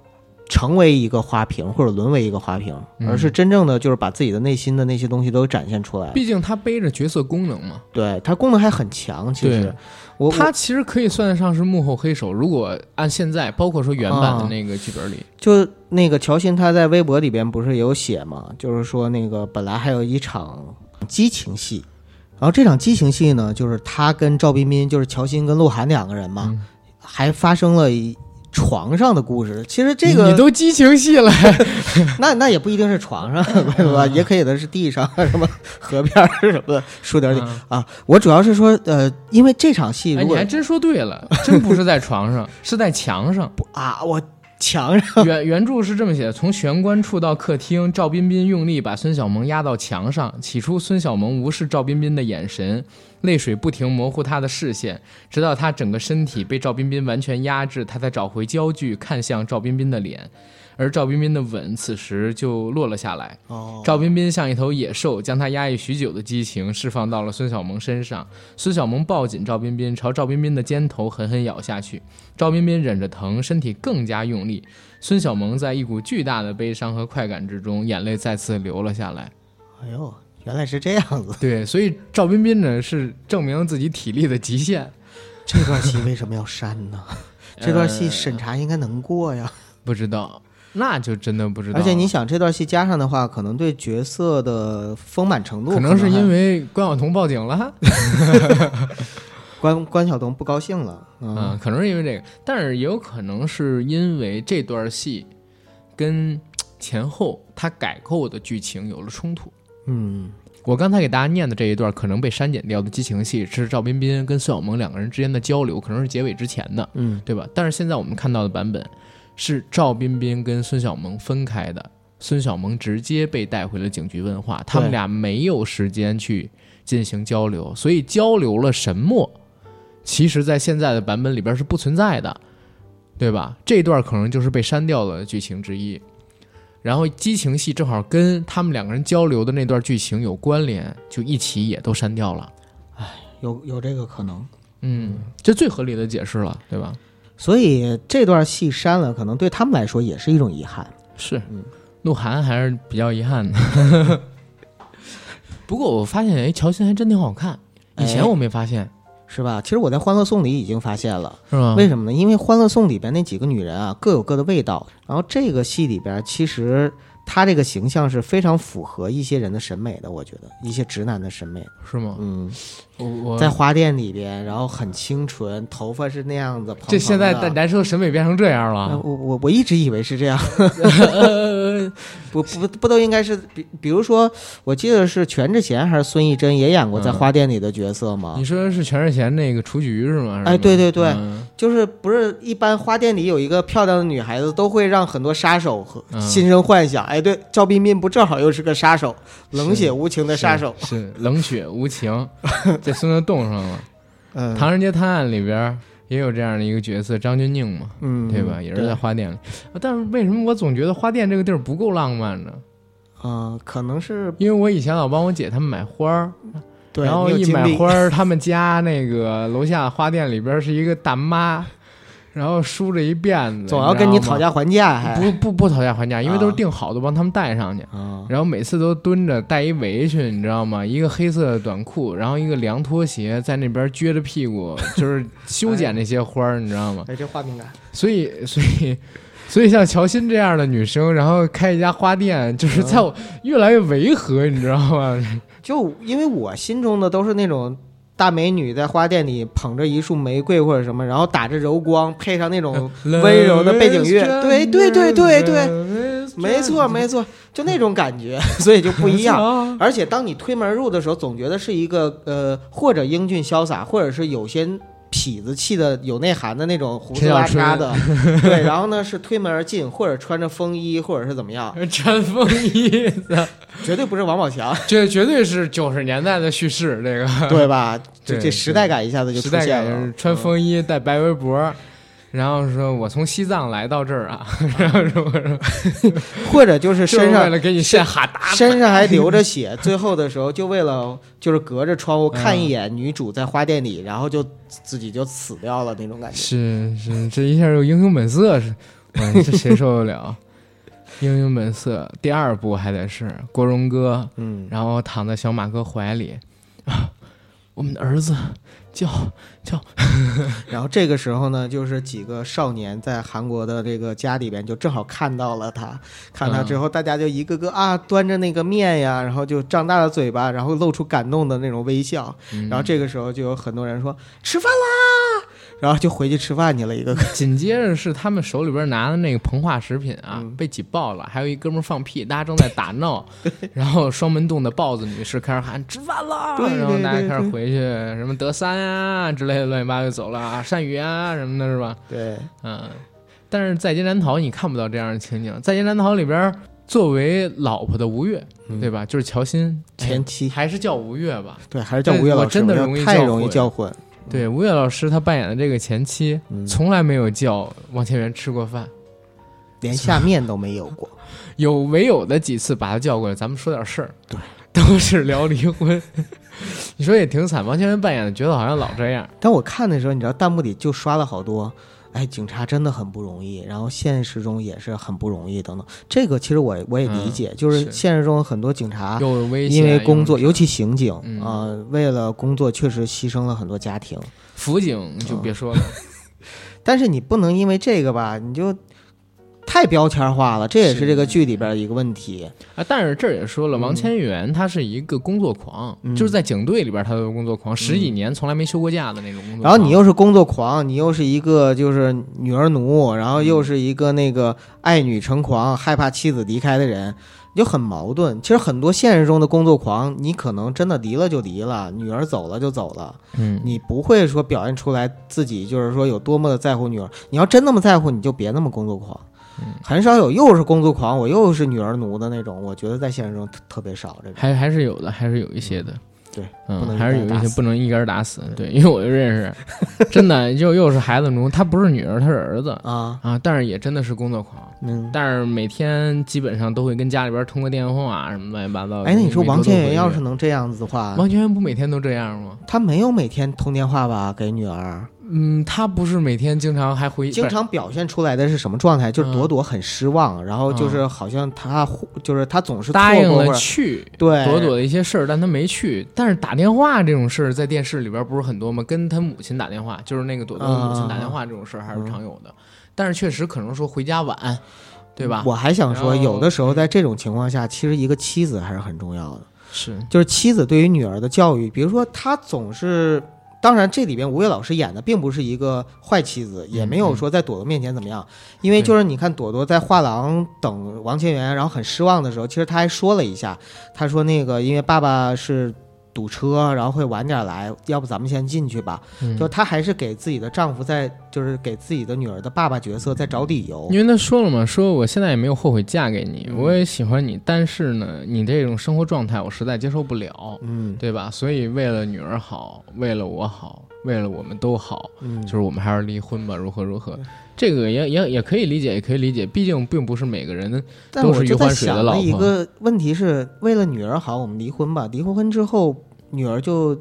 成为一个花瓶或者沦为一个花瓶，嗯。而是真正的就是把自己的内心的那些东西都展现出来。毕竟他背着角色功能嘛。对他功能还很强，其实。我他其实可以算得上是幕后黑手。如果按现在，包括说原版的啊。那个剧本里，就那个乔欣，他在微博里边不是有写嘛，就是说那个本来还有一场激情戏，然后这场激情戏呢，就是他跟赵彬彬，就是乔欣跟鹿晗两个人嘛，嗯。还发生了一床上的故事。其实这个你都激情戏了，那那也不一定是床上，对吧？也可以的是地上 什么河边什么的，说点啊。我主要是说，呃，因为这场戏哎，如果你还真说对了，真不是在床上，是在墙上。不啊，我墙上原原著是这么写的：从玄关处到客厅，赵彬彬用力把孙小萌压到墙上。起初，孙小萌无视赵彬彬的眼神，泪水不停模糊他的视线，直到他整个身体被赵彬彬完全压制，他才找回焦距，看向赵彬彬的脸。而赵彬彬的吻此时就落了下来。哦赵彬彬像一头野兽，将他压抑许久的激情释放到了孙小萌身上。孙小萌抱紧赵彬彬，朝赵彬彬的肩头狠狠咬下去。赵彬彬忍着疼，身体更加用力。孙小萌在一股巨大的悲伤和快感之中，眼泪再次流了下来。哎呦，原来是这样子。对，所以赵彬彬呢是证明自己体力的极限。这段戏为什么要删呢？这段戏呃审查应该能过呀。不知道，那就真的不知道。而且你想，这段戏加上的话，可能对角色的丰满程度，可能是因为为关晓彤报警了。关关晓彤不高兴了。嗯，嗯，可能是因为这个，但是也有可能是因为这段戏跟前后他改构的剧情有了冲突。嗯，我刚才给大家念的这一段可能被删减掉的激情戏，是赵彬彬跟孙晓萌两个人之间的交流，可能是结尾之前的，嗯，对吧？但是现在我们看到的版本是赵彬彬跟孙小萌分开的，孙小萌直接被带回了警局问话，他们俩没有时间去进行交流，所以交流了什么，其实在现在的版本里边是不存在的，对吧？这段可能就是被删掉的剧情之一。然后激情戏正好跟他们两个人交流的那段剧情有关联，就一起也都删掉了。哎有有这个可能。嗯，这最合理的解释了，对吧？所以这段戏删了，可能对他们来说也是一种遗憾。是嗯，鹿晗还是比较遗憾的。不过我发现，哎，乔欣还真挺好看，以前哎我没发现，是吧？其实我在《欢乐颂》里已经发现了，是吗？为什么呢？因为《欢乐颂》里边那几个女人啊，各有各的味道。然后这个戏里边，其实她这个形象是非常符合一些人的审美的，我觉得一些直男的审美。是吗？嗯，我我在花店里边，然后很清纯，头发是那样子蓬蓬。这现在男生审美变成这样呃了，我我我一直以为是这样，不不不都应该是比比如说，我记得是全智贤还是孙艺珍也演过在嗯花店里的角色吗？你说的是全智贤那个雏菊是吗？哎对对对嗯就是不是一般花店里有一个漂亮的女孩子，都会让很多杀手和嗯心生幻想。哎，对，赵彬彬不正好又是个杀手，冷血无情的杀手。是是冷血无情，在孙子冻上了。嗯《唐人街探案》里边也有这样的一个角色张钧甯嘛，嗯，对吧？也是在花店里。但是为什么我总觉得花店这个地儿不够浪漫呢？嗯，可能是因为我以前老帮我姐他们买花儿，对，然后一买花儿，他们家那个楼下花店里边是一个大妈，然后梳着一辫子，总要跟你讨价还价，还不不不讨价还价，因为都是啊订好的，帮他们带上去。啊，然后每次都蹲着带一围裙，你知道吗？一个黑色的短裤，然后一个凉拖鞋，在那边撅着屁股，就是修剪那些花儿，你知道吗？哎，这画面感。所以，所以，所以像乔欣这样的女生，然后开一家花店，就是在我越来越违和，你知道吗？就因为我心中的都是那种大美女在花店里捧着一束玫瑰或者什么，然后打着柔光，配上那种温柔的背景乐，对对对对对，没错没错，就那种感觉，所以就不一样。而且当你推门而入的时候，总觉得是一个呃，或者英俊潇洒，或者是有些痞子气的有内涵的那种胡子拉碴的，对，然后呢是推门而进，或者穿着风衣，或者是怎么样，穿风衣的，绝对不是王宝强，这绝对是九十年代的叙事，这个。对吧？这这时代感一下子就出现了穿风衣戴白围脖。然后说，我从西藏来到这儿啊，然后说，嗯 或者就是身上为了给你献哈达，身上还流着血，最后的时候就为了就是隔着窗户看一眼女主在花店里，然后就自己就死掉了那种感觉。是是，这一下有英雄本色是，哇，这谁受得了？英雄本色第二部还得是国荣哥，嗯，然后躺在小马哥怀里啊，我们的儿子叫 叫 然后这个时候呢，就是几个少年在韩国的这个家里边，就正好看到了他，看他之后，大家就一个个啊端着那个面呀，然后就张大了嘴巴，然后露出感动的那种微笑。嗯然后这个时候就有很多人说吃饭啦，然后就回去吃饭去了，一个。个。紧接着是他们手里边拿的那个膨化食品啊，嗯。被挤爆了，还有一哥们儿放屁，大家正在打闹，然后双门洞的豹子女士开始喊吃饭了，对然后大家开始回去什么德三啊之类的乱七八糟就走了啊，善宇啊什么的，是吧？对，嗯，但是在劫难逃你看不到这样的情景，在劫难逃里边，作为老婆的吴越，嗯。对吧？就是乔欣前妻。还是叫吴越吧？对，还是叫吴越老师，我真的容易太容易叫混。对，吴越老师他扮演的这个前妻，嗯从来没有叫王千源吃过饭，连下面都没有过。有唯有的几次把他叫过来，咱们说点事儿，对，都是聊离婚。你说也挺惨，王千源扮演的角色好像老这样。但我看的时候，你知道弹幕里就刷了好多，哎，警察真的很不容易，然后现实中也是很不容易等等。这个其实我我也理解，就是是现实中很多警察因为工作，尤其刑警啊、嗯呃为了工作确实牺牲了很多家庭。辅警就别说了，但是你不能因为这个吧，你就太标签化了，这也是是这个剧里边的一个问题。啊，但是这儿也说了，嗯王千源他是一个工作狂，嗯就是在警队里边他都是工作狂，十几年从来没休过假的那种工作狂。然后你又是工作狂，你又是一个就是女儿奴，然后又是一个那个爱女成狂、害怕妻子离开的人，你就很矛盾。其实很多现实中的工作狂，你可能真的离了就离了，女儿走了就走了，嗯，你不会说表现出来自己就是说有多么的在乎女儿。你要真那么在乎，你就别那么工作狂。嗯很少有又是工作狂，我又是女儿奴的那种，我觉得在现实中特特别少这种。还还是有的，还是有一些的。对，不能嗯，还是有一些不能一竿打死。对，因为我就认识，真的就又是孩子奴，他不是女儿，他是儿子啊，啊，但是也真的是工作狂。嗯。但是每天基本上都会跟家里边通个电话啊，什么乱七八糟的。哎，那你说王千源要是能这样子的话，王千源不每天都这样吗？他没有每天通电话吧给女儿，嗯，他不是每天经常还回经常表现出来的是什么状态？就是嗯朵朵很失望，然后就是好像他就是他总是错答应了去对朵朵的一些事儿，但他没去。但是打电话这种事儿在电视里边不是很多吗？跟他母亲打电话，就是那个朵朵的母亲打电话这种事儿还是常有的。但是确实可能说回家晚，对吧？我还想说，有的时候在这种情况下，其实一个妻子还是很重要的，是就是妻子对于女儿的教育，比如说她总是。当然，这里边吴越老师演的并不是一个坏妻子，也没有说在朵朵面前怎么样，因为就是你看朵朵在画廊等王千源，然后很失望的时候，其实他还说了一下，他说那个因为爸爸是堵车，然后会晚点来，要不咱们先进去吧。嗯就她还是给自己的丈夫在，就是给自己的女儿的爸爸角色在找理由。因为她说了嘛，说我现在也没有后悔嫁给你，嗯我也喜欢你，但是呢，你这种生活状态我实在接受不了，嗯对吧？所以为了女儿好，为了我好，为了我们都好，嗯，就是我们还是离婚吧，如何如何。这个也也也可以理解，也可以理解，毕竟并不是每个人都是余欢水的老想了一个问题是，为了女儿好，我们离婚吧。离过婚之后，女儿就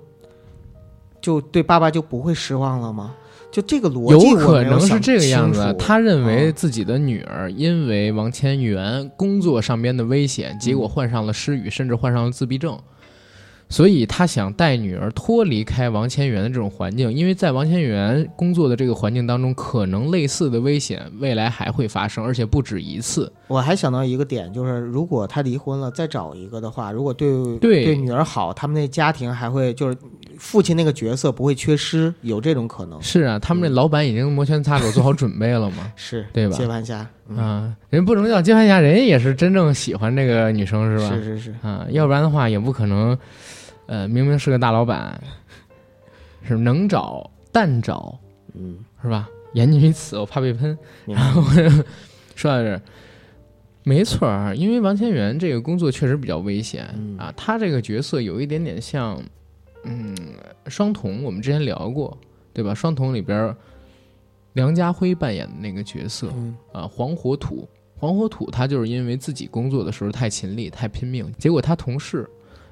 就对爸爸就不会失望了吗？就这个逻辑有有可能是这个样子。他认为啊自己的女儿因为王千源工作上边的危险，结嗯果患上了失语，甚至患上了自闭症。所以他想带女儿脱离开王千源的这种环境，因为在王千源工作的这个环境当中，可能类似的危险未来还会发生，而且不止一次。我还想到一个点，就是如果他离婚了再找一个的话，如果对对女儿好，他们那家庭还会就是父亲那个角色不会缺失，有这种可能。是啊，他们那老板已经摩拳擦手做好准备了嘛。是对吧接盘侠，嗯，啊，人不能叫接盘侠，人家也是真正喜欢这个女生，是吧？是是是，啊，要不然的话也不可能，呃，明明是个大老板，是能找但找嗯，是吧？言尽于此，我怕被喷。然后说到这儿，没错儿，因为王千源这个工作确实比较危险、嗯啊，他这个角色有一点点像，嗯，双瞳，我们之前聊过，对吧？双瞳里边儿梁家辉扮演的那个角色嗯啊，黄火土，黄火土他就是因为自己工作的时候太勤力、太拼命，结果他同事，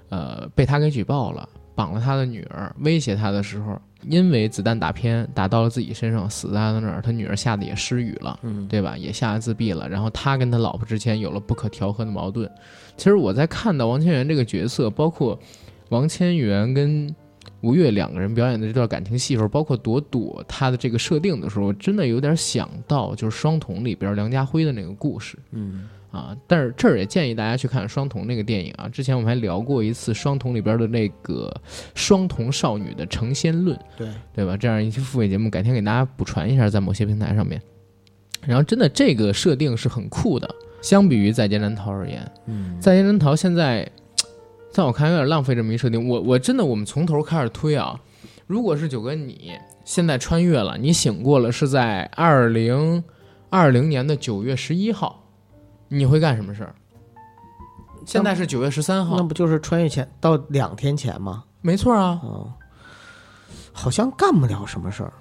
呃，被他给举报了。绑了他的女儿，威胁他的时候，因为子弹打偏打到了自己身上，死在了那儿。他女儿吓得也失语了，嗯，对吧？也吓得自闭了。然后他跟他老婆之间有了不可调和的矛盾。其实我在看到王千源这个角色，包括王千源跟吴越两个人表演的这段感情戏时候，包括朵朵她的这个设定的时候，我真的有点想到就是《双瞳》里边梁家辉的那个故事嗯啊。但是这儿也建议大家去看《双瞳》那个电影啊。之前我们还聊过一次《双瞳》里边的那个双瞳少女的成仙论。对，对吧？这样一期付费节目，改天给大家补传一下，在某些平台上面。然后，真的这个设定是很酷的，相比于《在劫难逃》而言，嗯《在劫难逃》现在在我看有点浪费这么一设定。我我真的，我们从头开始推啊。如果是九哥你现在穿越了，你醒过了，是在二零二零年的九月十一号，你会干什么事儿？现在是九月十三号那，不就是穿越前到两天前吗？没错啊。哦，好像干不了什么事儿。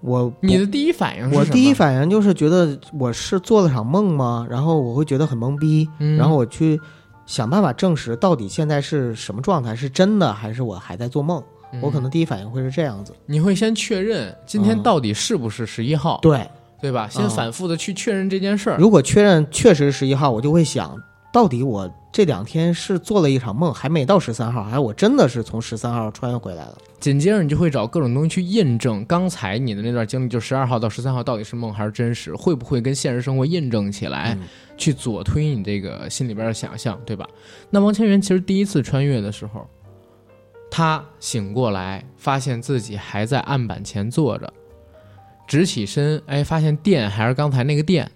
我你的第一反应是什么？我第一反应就是觉得我是做了场梦吗？然后我会觉得很懵逼，嗯然后我去想办法证实到底现在是什么状态，是真的还是我还在做梦？我可能第一反应会是这样子。你会先确认今天嗯到底是不是十一号，对，对吧？先嗯反复的去确认这件事儿。如果确认确实十一号，我就会想到底我这两天是做了一场梦，还没到十三号，还是我真的是从十三号穿越回来了？紧接着你就会找各种东西去印证刚才你的那段经历，就十二号到十三号到底是梦还是真实，会不会跟现实生活印证起来，嗯去左推你这个心里边的想象，对吧？那王千源其实第一次穿越的时候，他醒过来，发现自己还在案板前坐着，直起身，哎，发现电还是刚才那个电，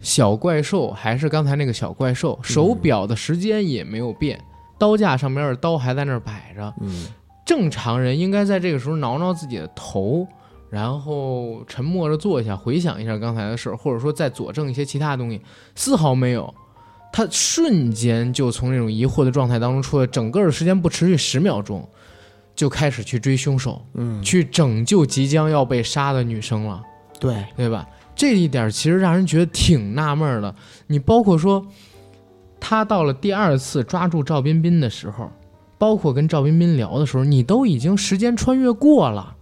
小怪兽还是刚才那个小怪兽，手表的时间也没有变，刀架上面的刀还在那儿摆着。嗯正常人应该在这个时候挠挠自己的头，然后沉默着坐下，回想一下刚才的事儿，或者说再佐证一些其他东西，丝毫没有。他瞬间就从那种疑惑的状态当中出来，整个的时间不持续十秒钟，就开始去追凶手，嗯，去拯救即将要被杀的女生了。对，对吧？这一点其实让人觉得挺纳闷的。你包括说，他到了第二次抓住赵彬彬的时候，包括跟赵彬彬聊的时候，你都已经时间穿越过了，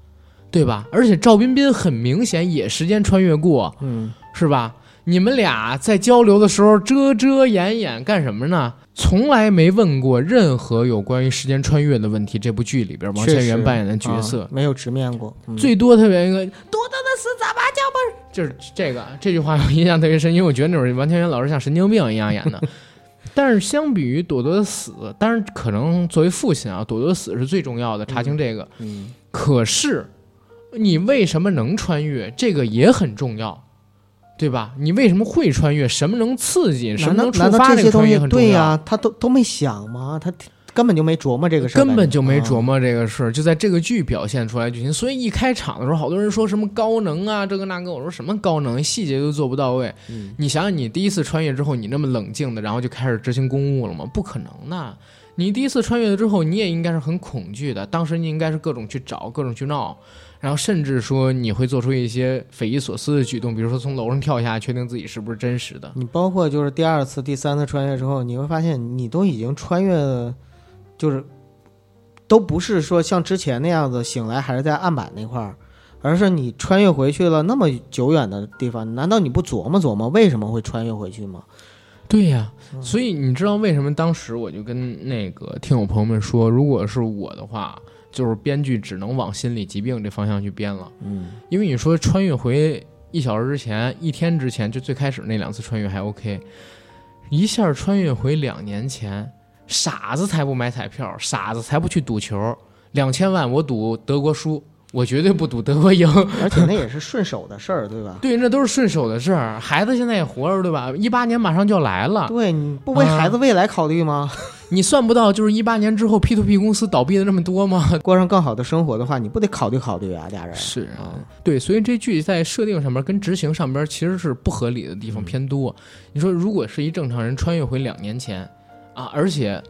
对吧？而且赵彬彬很明显也时间穿越过，嗯是吧？你们俩在交流的时候遮遮掩掩干什么呢？从来没问过任何有关于时间穿越的问题。这部剧里边，王千源扮演的角色，啊没有直面过，嗯。最多特别一个多多的死咋吧叫吧，就是这个这句话我印象特别深，因为我觉得那会儿王千源老师像神经病一样演的。但是相比于朵朵的死，当然可能作为父亲啊，朵朵的死是最重要的，查清这个。嗯。可是你为什么能穿越，这个也很重要，对吧？你为什么会穿越？什么能刺激？什么能触发这个穿这些东西越很重要。对呀、他都都没想吗？他根本就没琢磨这个事儿，根本就没琢磨。磨这个事儿，就在这个剧表现出来就行。所以一开场的时候，好多人说什么高能啊，这个那个，我说什么高能，细节都做不到位。嗯你想想，你第一次穿越之后，你那么冷静的，然后就开始执行公务了吗？不可能的。你第一次穿越了之后，你也应该是很恐惧的，当时你应该是各种去找，各种去闹，然后甚至说你会做出一些匪夷所思的举动，比如说从楼上跳下，确定自己是不是真实的。你包括就是第二次、第三次穿越之后，你会发现你都已经穿越了，就是都不是说像之前那样子醒来还是在案板那块儿，而是你穿越回去了那么久远的地方，难道你不琢磨琢磨为什么会穿越回去吗？对呀、所以你知道为什么当时我就跟那个听友朋友们说，如果是我的话，就是编剧只能往心理疾病这方向去编了，嗯因为你说穿越回一小时之前、一天之前，就最开始那两次穿越还 OK，一下穿越回两年前，傻子才不买彩票，傻子才不去赌球，两千万我赌德国输，我绝对不赌德国赢。而且那也是 顺手的事儿，对吧？对，那都是顺手的事儿。孩子现在也活着，对吧？一八年马上就要来了，对，你不为孩子未来考虑吗？你算不到就是一八年之后 P to P 公司倒闭的那么多吗？过上更好的生活的话，你不得考虑考虑啊，俩人是啊，对，所以这剧在设定上面跟执行上边其实是不合理的地方偏多。你说如果是一正常人穿越回两年前啊，而且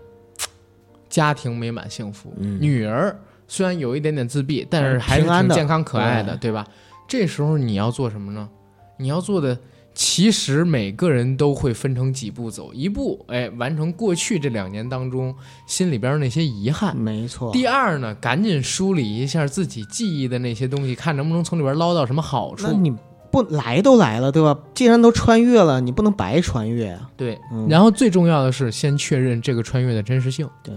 家庭美满幸福，嗯女儿虽然有一点点自闭，但是嗯还是挺健康可爱的，对对吧？这时候你要做什么呢？你要做的。其实每个人都会分成几步走，一步，哎，完成过去这两年当中心里边那些遗憾，没错。第二呢，赶紧梳理一下自己记忆的那些东西，看能不能从里边捞到什么好处。那你不来都来了，对吧？既然都穿越了，你不能白穿越啊。对，嗯然后最重要的是先确认这个穿越的真实性，对，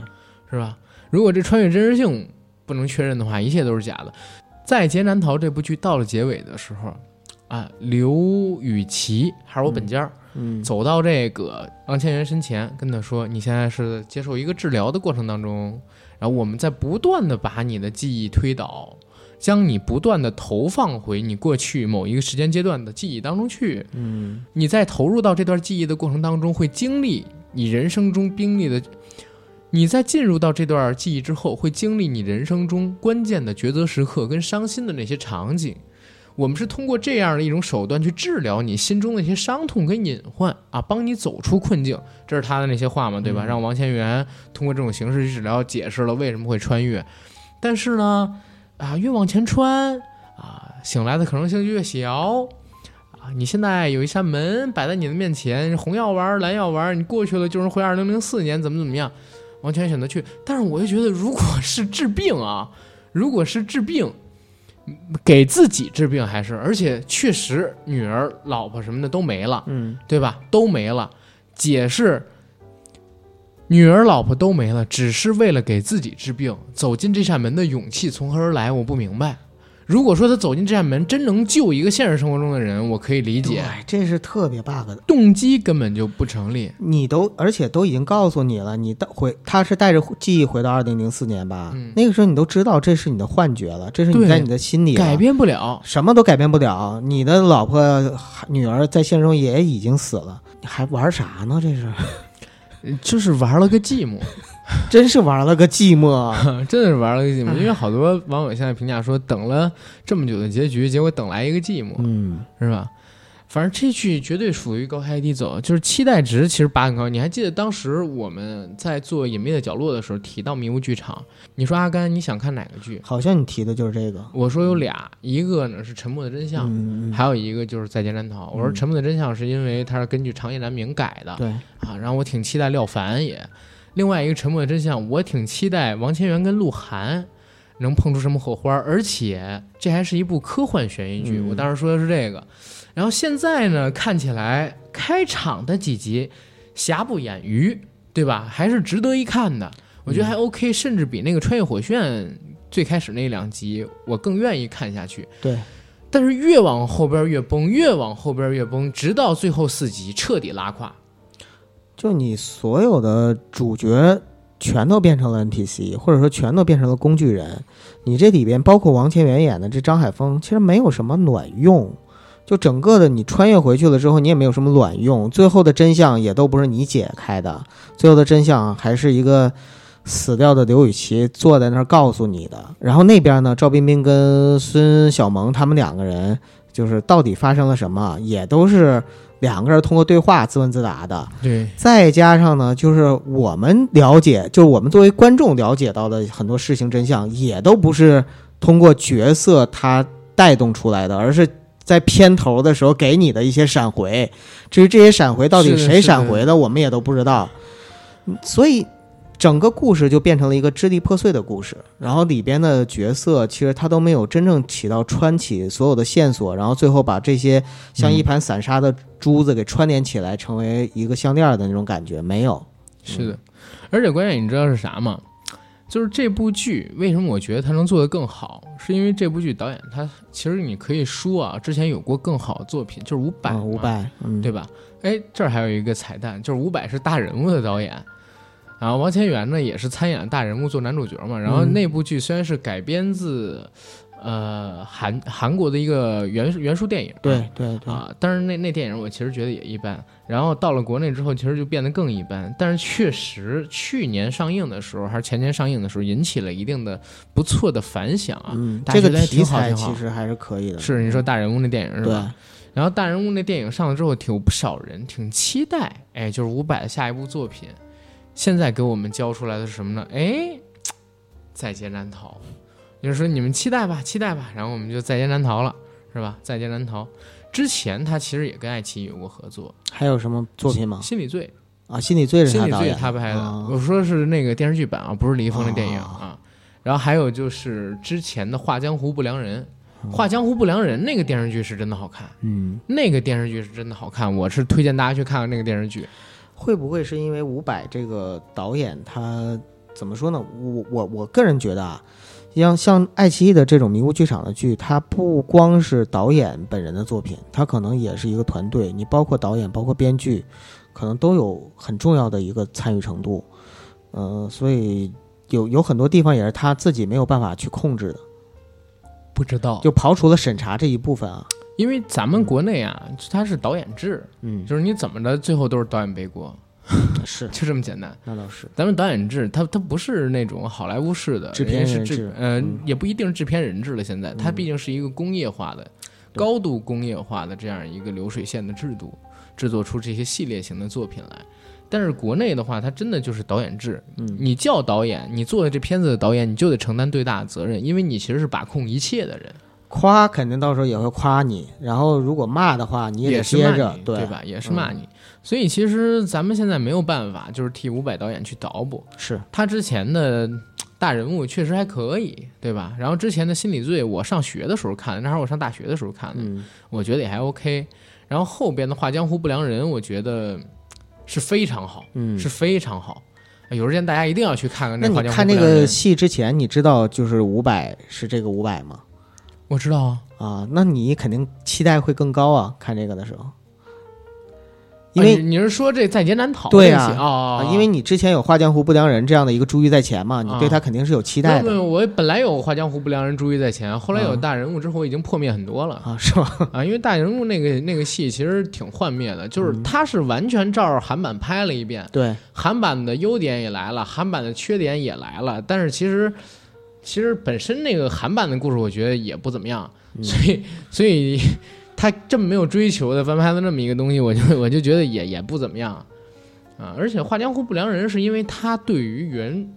是吧？如果这穿越真实性不能确认的话，一切都是假的。在《劫难逃》这部剧到了结尾的时候，啊，刘雨琦还是我本家儿、嗯，走到这个王千源身前，跟他说：“你现在是接受一个治疗的过程当中，然后我们在不断的把你的记忆推倒，将你不断的投放回你过去某一个时间阶段的记忆当中去。嗯，你在投入到这段记忆的过程当中，会经历你人生中经历的。”你在进入到这段记忆之后，会经历你人生中关键的抉择时刻跟伤心的那些场景。我们是通过这样的一种手段去治疗你心中的一些伤痛跟隐患啊，帮你走出困境。这是他的那些话嘛，对吧？嗯让王千源通过这种形式去治疗，解释了为什么会穿越。但是呢，啊，越往前穿啊，醒来的可能性就越小。啊，你现在有一扇门摆在你的面前，红药丸、蓝药丸，你过去了就是回二零零四年，怎么怎么样？王千源选择去，但是我就觉得，如果是治病啊，如果是治病，给自己治病还是，而且确实女儿、老婆什么的都没了，嗯，对吧？都没了。解释女儿、老婆都没了，只是为了给自己治病，走进这扇门的勇气从何而来？我不明白。如果说他走进这扇门真能救一个现实生活中的人，我可以理解，对，这是特别 bug 的。动机根本就不成立。你都而且都已经告诉你了，你到回他是带着记忆回到二零零四年吧？嗯那个时候你都知道这是你的幻觉了，这是你在你的心里改变不了，什么都改变不了。你的老婆、女儿在现实中也已经死了，你还玩啥呢？这是 就是玩了个寂寞，真是玩了个寂寞。啊 真的是玩了个寂寞。因为好多网友现在评价说，等了这么久的结局，结果等来一个寂寞，嗯，是吧？反正这剧绝对属于高开低走，就是期待值其实拔很高。你还记得当时我们在做《隐秘的角落》的时候提到迷雾剧场，你说阿甘你想看哪个剧？好像你提的就是这个。我说有俩，一个呢是《沉默的真相》，还有一个就是《在劫难逃》。我说《沉默的真相》是因为它是根据长夜难明改的，对，啊，然后我挺期待廖凡也。另外一个《沉默的真相》，我挺期待王千源跟鹿晗能碰出什么火花，而且这还是一部科幻悬疑剧。嗯我当时说的是这个。然后现在呢，看起来开场的几集瑕不掩瑜，对吧？还是值得一看的。我觉得还 OK，、甚至比那个《穿越火线》最开始那两集我更愿意看下去。对，但是越往后边越崩，越往后边越崩，直到最后四集彻底拉胯。就你所有的主角全都变成了 NPC，或者说全都变成了工具人。你这里边包括王千源演的这张海峰，其实没有什么卵用。就整个的你穿越回去了之后，你也没有什么卵用，最后的真相也都不是你解开的，最后的真相还是一个死掉的刘雨琦坐在那儿告诉你的。然后那边呢，赵冰冰跟孙小萌他们两个人，就是到底发生了什么，也都是两个人通过对话自问自答的。对，再加上呢，就是我们了解，就是我们作为观众了解到的很多事情真相，也都不是通过角色他带动出来的，而是在片头的时候给你的一些闪回。至于这些闪回到底谁闪回的，我们也都不知道。嗯所以整个故事就变成了一个支离破碎的故事。然后里边的角色其实他都没有真正起到穿起所有的线索，然后最后把这些像一盘散沙的珠子给串联起来，成为一个项链的那种感觉，没有。是的，而且关键你知道是啥吗？就是这部剧为什么我觉得它能做得更好，是因为这部剧导演他其实你可以说啊，之前有过更好的作品，就是伍佰伍佰，嗯，对吧？哎，这儿还有一个彩蛋，就是伍佰是大人物的导演，然后王千源呢也是参演大人物做男主角嘛。然后嗯那部剧虽然是改编自呃韩韩国的一个原原书电影，对对对，啊，但是那那电影我其实觉得也一般。然后到了国内之后，其实就变得更一般。但是确实去年上映的时候，还是前年上映的时候，引起了一定的不错的反响啊。嗯，这个题材其实还是可以的。是你说大人物那电影是对吧？然后大人物那电影上了之后，挺有不少人挺期待，哎，就是伍佰的下一部作品。现在给我们交出来的是什么呢？哎，在劫难逃。就是说你们期待吧，期待吧，然后我们就在劫难逃了，是吧？在劫难逃之前，他其实也跟爱奇艺有过合作，还有什么作品吗？心理罪》啊，心理罪是心理罪他拍的，啊我说是那个电视剧版啊，不是李易峰的电影哦啊。然后还有就是之前的《画江湖不良人》，嗯《画江湖不良人》那个电视剧是真的好看，嗯，那个电视剧是真的好看，我是推荐大家去看看那个电视剧。会不会是因为伍佰这个导演他怎么说呢？我我我个人觉得啊，像像爱奇艺的这种迷雾剧场的剧，它不光是导演本人的作品，它可能也是一个团队，你包括导演，包括编剧，可能都有很重要的一个参与程度。呃，所以有有很多地方也是他自己没有办法去控制的，不知道就刨除了审查这一部分啊。因为咱们国内啊，它是导演制，嗯，就是你怎么着，最后都是导演背锅，是，就这么简单。那倒是。咱们导演制，它它不是那种好莱坞式的制片人制嗯也不一定是制片人制了。现在它毕竟是一个工业化的、对高度工业化的这样一个流水线的制度，制作出这些系列型的作品来。但是国内的话，它真的就是导演制，嗯你叫导演，你做的这片子的导演，你就得承担最大的责任，因为你其实是把控一切的人，夸肯定到时候也会夸你，然后如果骂的话，你也得接着对吧？也是骂你。所以其实咱们现在没有办法，就是替伍佰导演去捣鼓。是，他之前的大人物确实还可以，对吧？然后之前的心理罪，我上学的时候看的，那会儿我上大学的时候看的，嗯，我觉得也还 OK。然后后边的《画江湖不良人》，我觉得是非常好，嗯是非常好。有时间大家一定要去看看那《你看这不良人个》。戏之前，你知道就是五百是这个五百吗？我知道啊，啊，那你肯定期待会更高啊！看这个的时候，因为、啊你你是说这在劫难逃对啊因为你之前有《画江湖不良人》这样的一个珠玉在前嘛，你对啊。他肯定是有期待的。我本来有《画江湖不良人》珠玉在前，后来有嗯大人物之后，我已经破灭很多了。啊，是吧？啊，因为大人物那个那个戏其实挺幻灭的，就是嗯。他是完全照着韩版拍了一遍，对，韩版的优点也来了，韩版的缺点也来了，但是其实其实本身那个韩版的故事，我觉得也不怎么样，嗯。所以所以他这么没有追求的翻拍的那么一个东西，我就 我就觉得也也不怎么样。啊。而且《画江湖不良人》是因为他对于原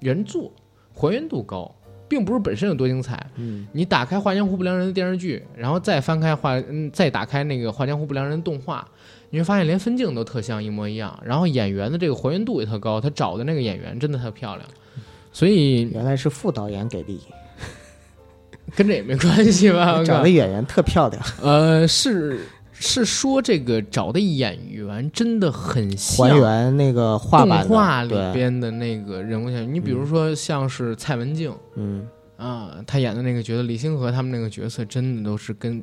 原作还原度高，并不是本身有多精彩，嗯，你打开《画江湖不良人》的电视剧，然后再翻开画，嗯，再打开那个《画江湖不良人》动画，你会发现连分镜都特像一模一样，然后演员的这个还原度也特高，他找的那个演员真的特漂亮，所以原来是副导演给力，跟这也没关系吧？找的演员特漂亮，呃，是是说这个找的演员真的很像还原那个画动版画里，边的那个人物像，你比如说像是蔡文静。嗯啊，她演的那个角色李星河他们那个角色真的都是跟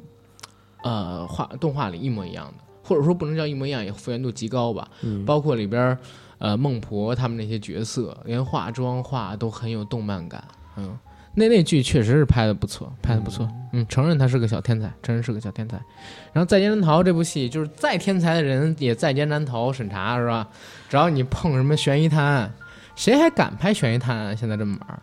呃画动画里一模一样的，或者说不能叫一模一样，也复原度极高吧。嗯，包括里边呃孟婆他们那些角色，连化妆画都很有动漫感。嗯，那那剧确实是拍的不错，拍的不错。嗯，承认他是个小天才，承认是个小天才。然后《在劫难逃》这部戏，就是再天才的人也在劫难逃审查是吧？只要你碰什么悬疑探案，谁还敢拍悬疑探案？现在这么玩儿。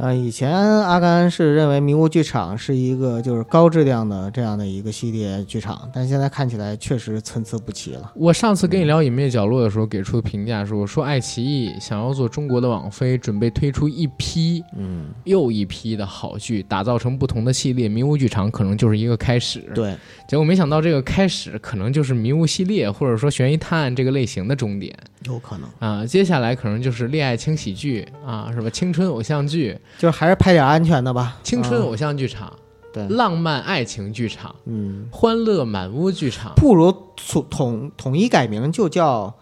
啊，以前阿甘是认为迷雾剧场是一个就是高质量的这样的一个系列剧场，但现在看起来确实参差不齐了。我上次跟你聊《隐秘角落》的时候，给出的评价是：我说爱奇艺想要做中国的网飞，准备推出一批嗯，又一批的好剧，打造成不同的系列。迷雾剧场可能就是一个开始。，对，结果没想到这个开始可能就是迷雾系列，或者说悬疑探案这个类型的终点有可能，啊。接下来可能就是恋爱轻喜剧啊，是吧？青春偶像剧、就是还是拍点安全的吧。啊青春偶像剧场、对，浪漫爱情剧场、嗯，欢乐满屋剧场。不如统统统一改名就叫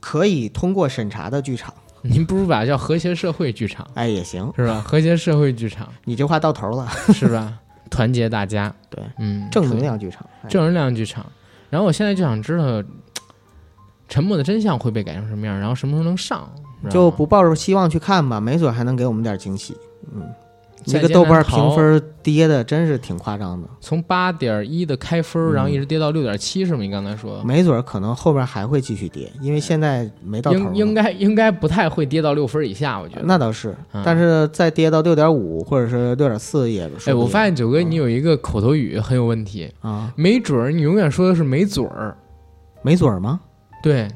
可以通过审查的剧场，您不如把它叫和谐社会剧场。哎也行，是吧？和谐社会剧场你这话到头了，是吧？团结大家，对，嗯，正能量剧场，哎正能量剧场。然后我现在就想知道，《沉默的真相》会被改成什么样，然后什么时候能上？就不抱着希望去看吧，没准还能给我们点惊喜。嗯，这个豆瓣评分跌的真是挺夸张的，从八点一的开分，然后一直跌到六点七，是吗？你刚才说，没准儿可能后边还会继续跌，因为现在没到头。应应该应该不太会跌到六分以下，我觉得。那倒是，但是再跌到六点五或者是六点四也。哎，我发现九哥你有一个口头语很有问题啊，没准儿，你永远说的是没准儿，没准儿吗？对，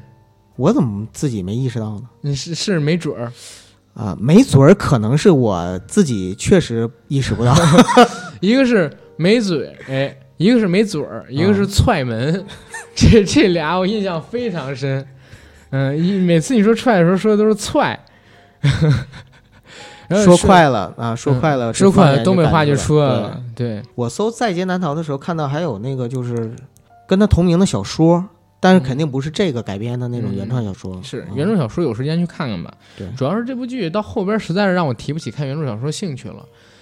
我怎么自己没意识到呢？你是是没准儿。啊，没准儿可能是我自己确实意识不到，一个是没嘴，哎，一个是没嘴儿，一个是踹门，这这俩我印象非常深。嗯，一每次你说踹的时候说的都是踹，说快了啊，说快了，说快了，东北话就出来了。对我搜《在劫难逃》的时候，看到还有那个就是跟他同名的小说。但是肯定不是这个改编的那种原创小说，是原创小说，有时间去看看吧。对，主要是这部剧到后边实在是让我提不起看原著小说兴趣了。《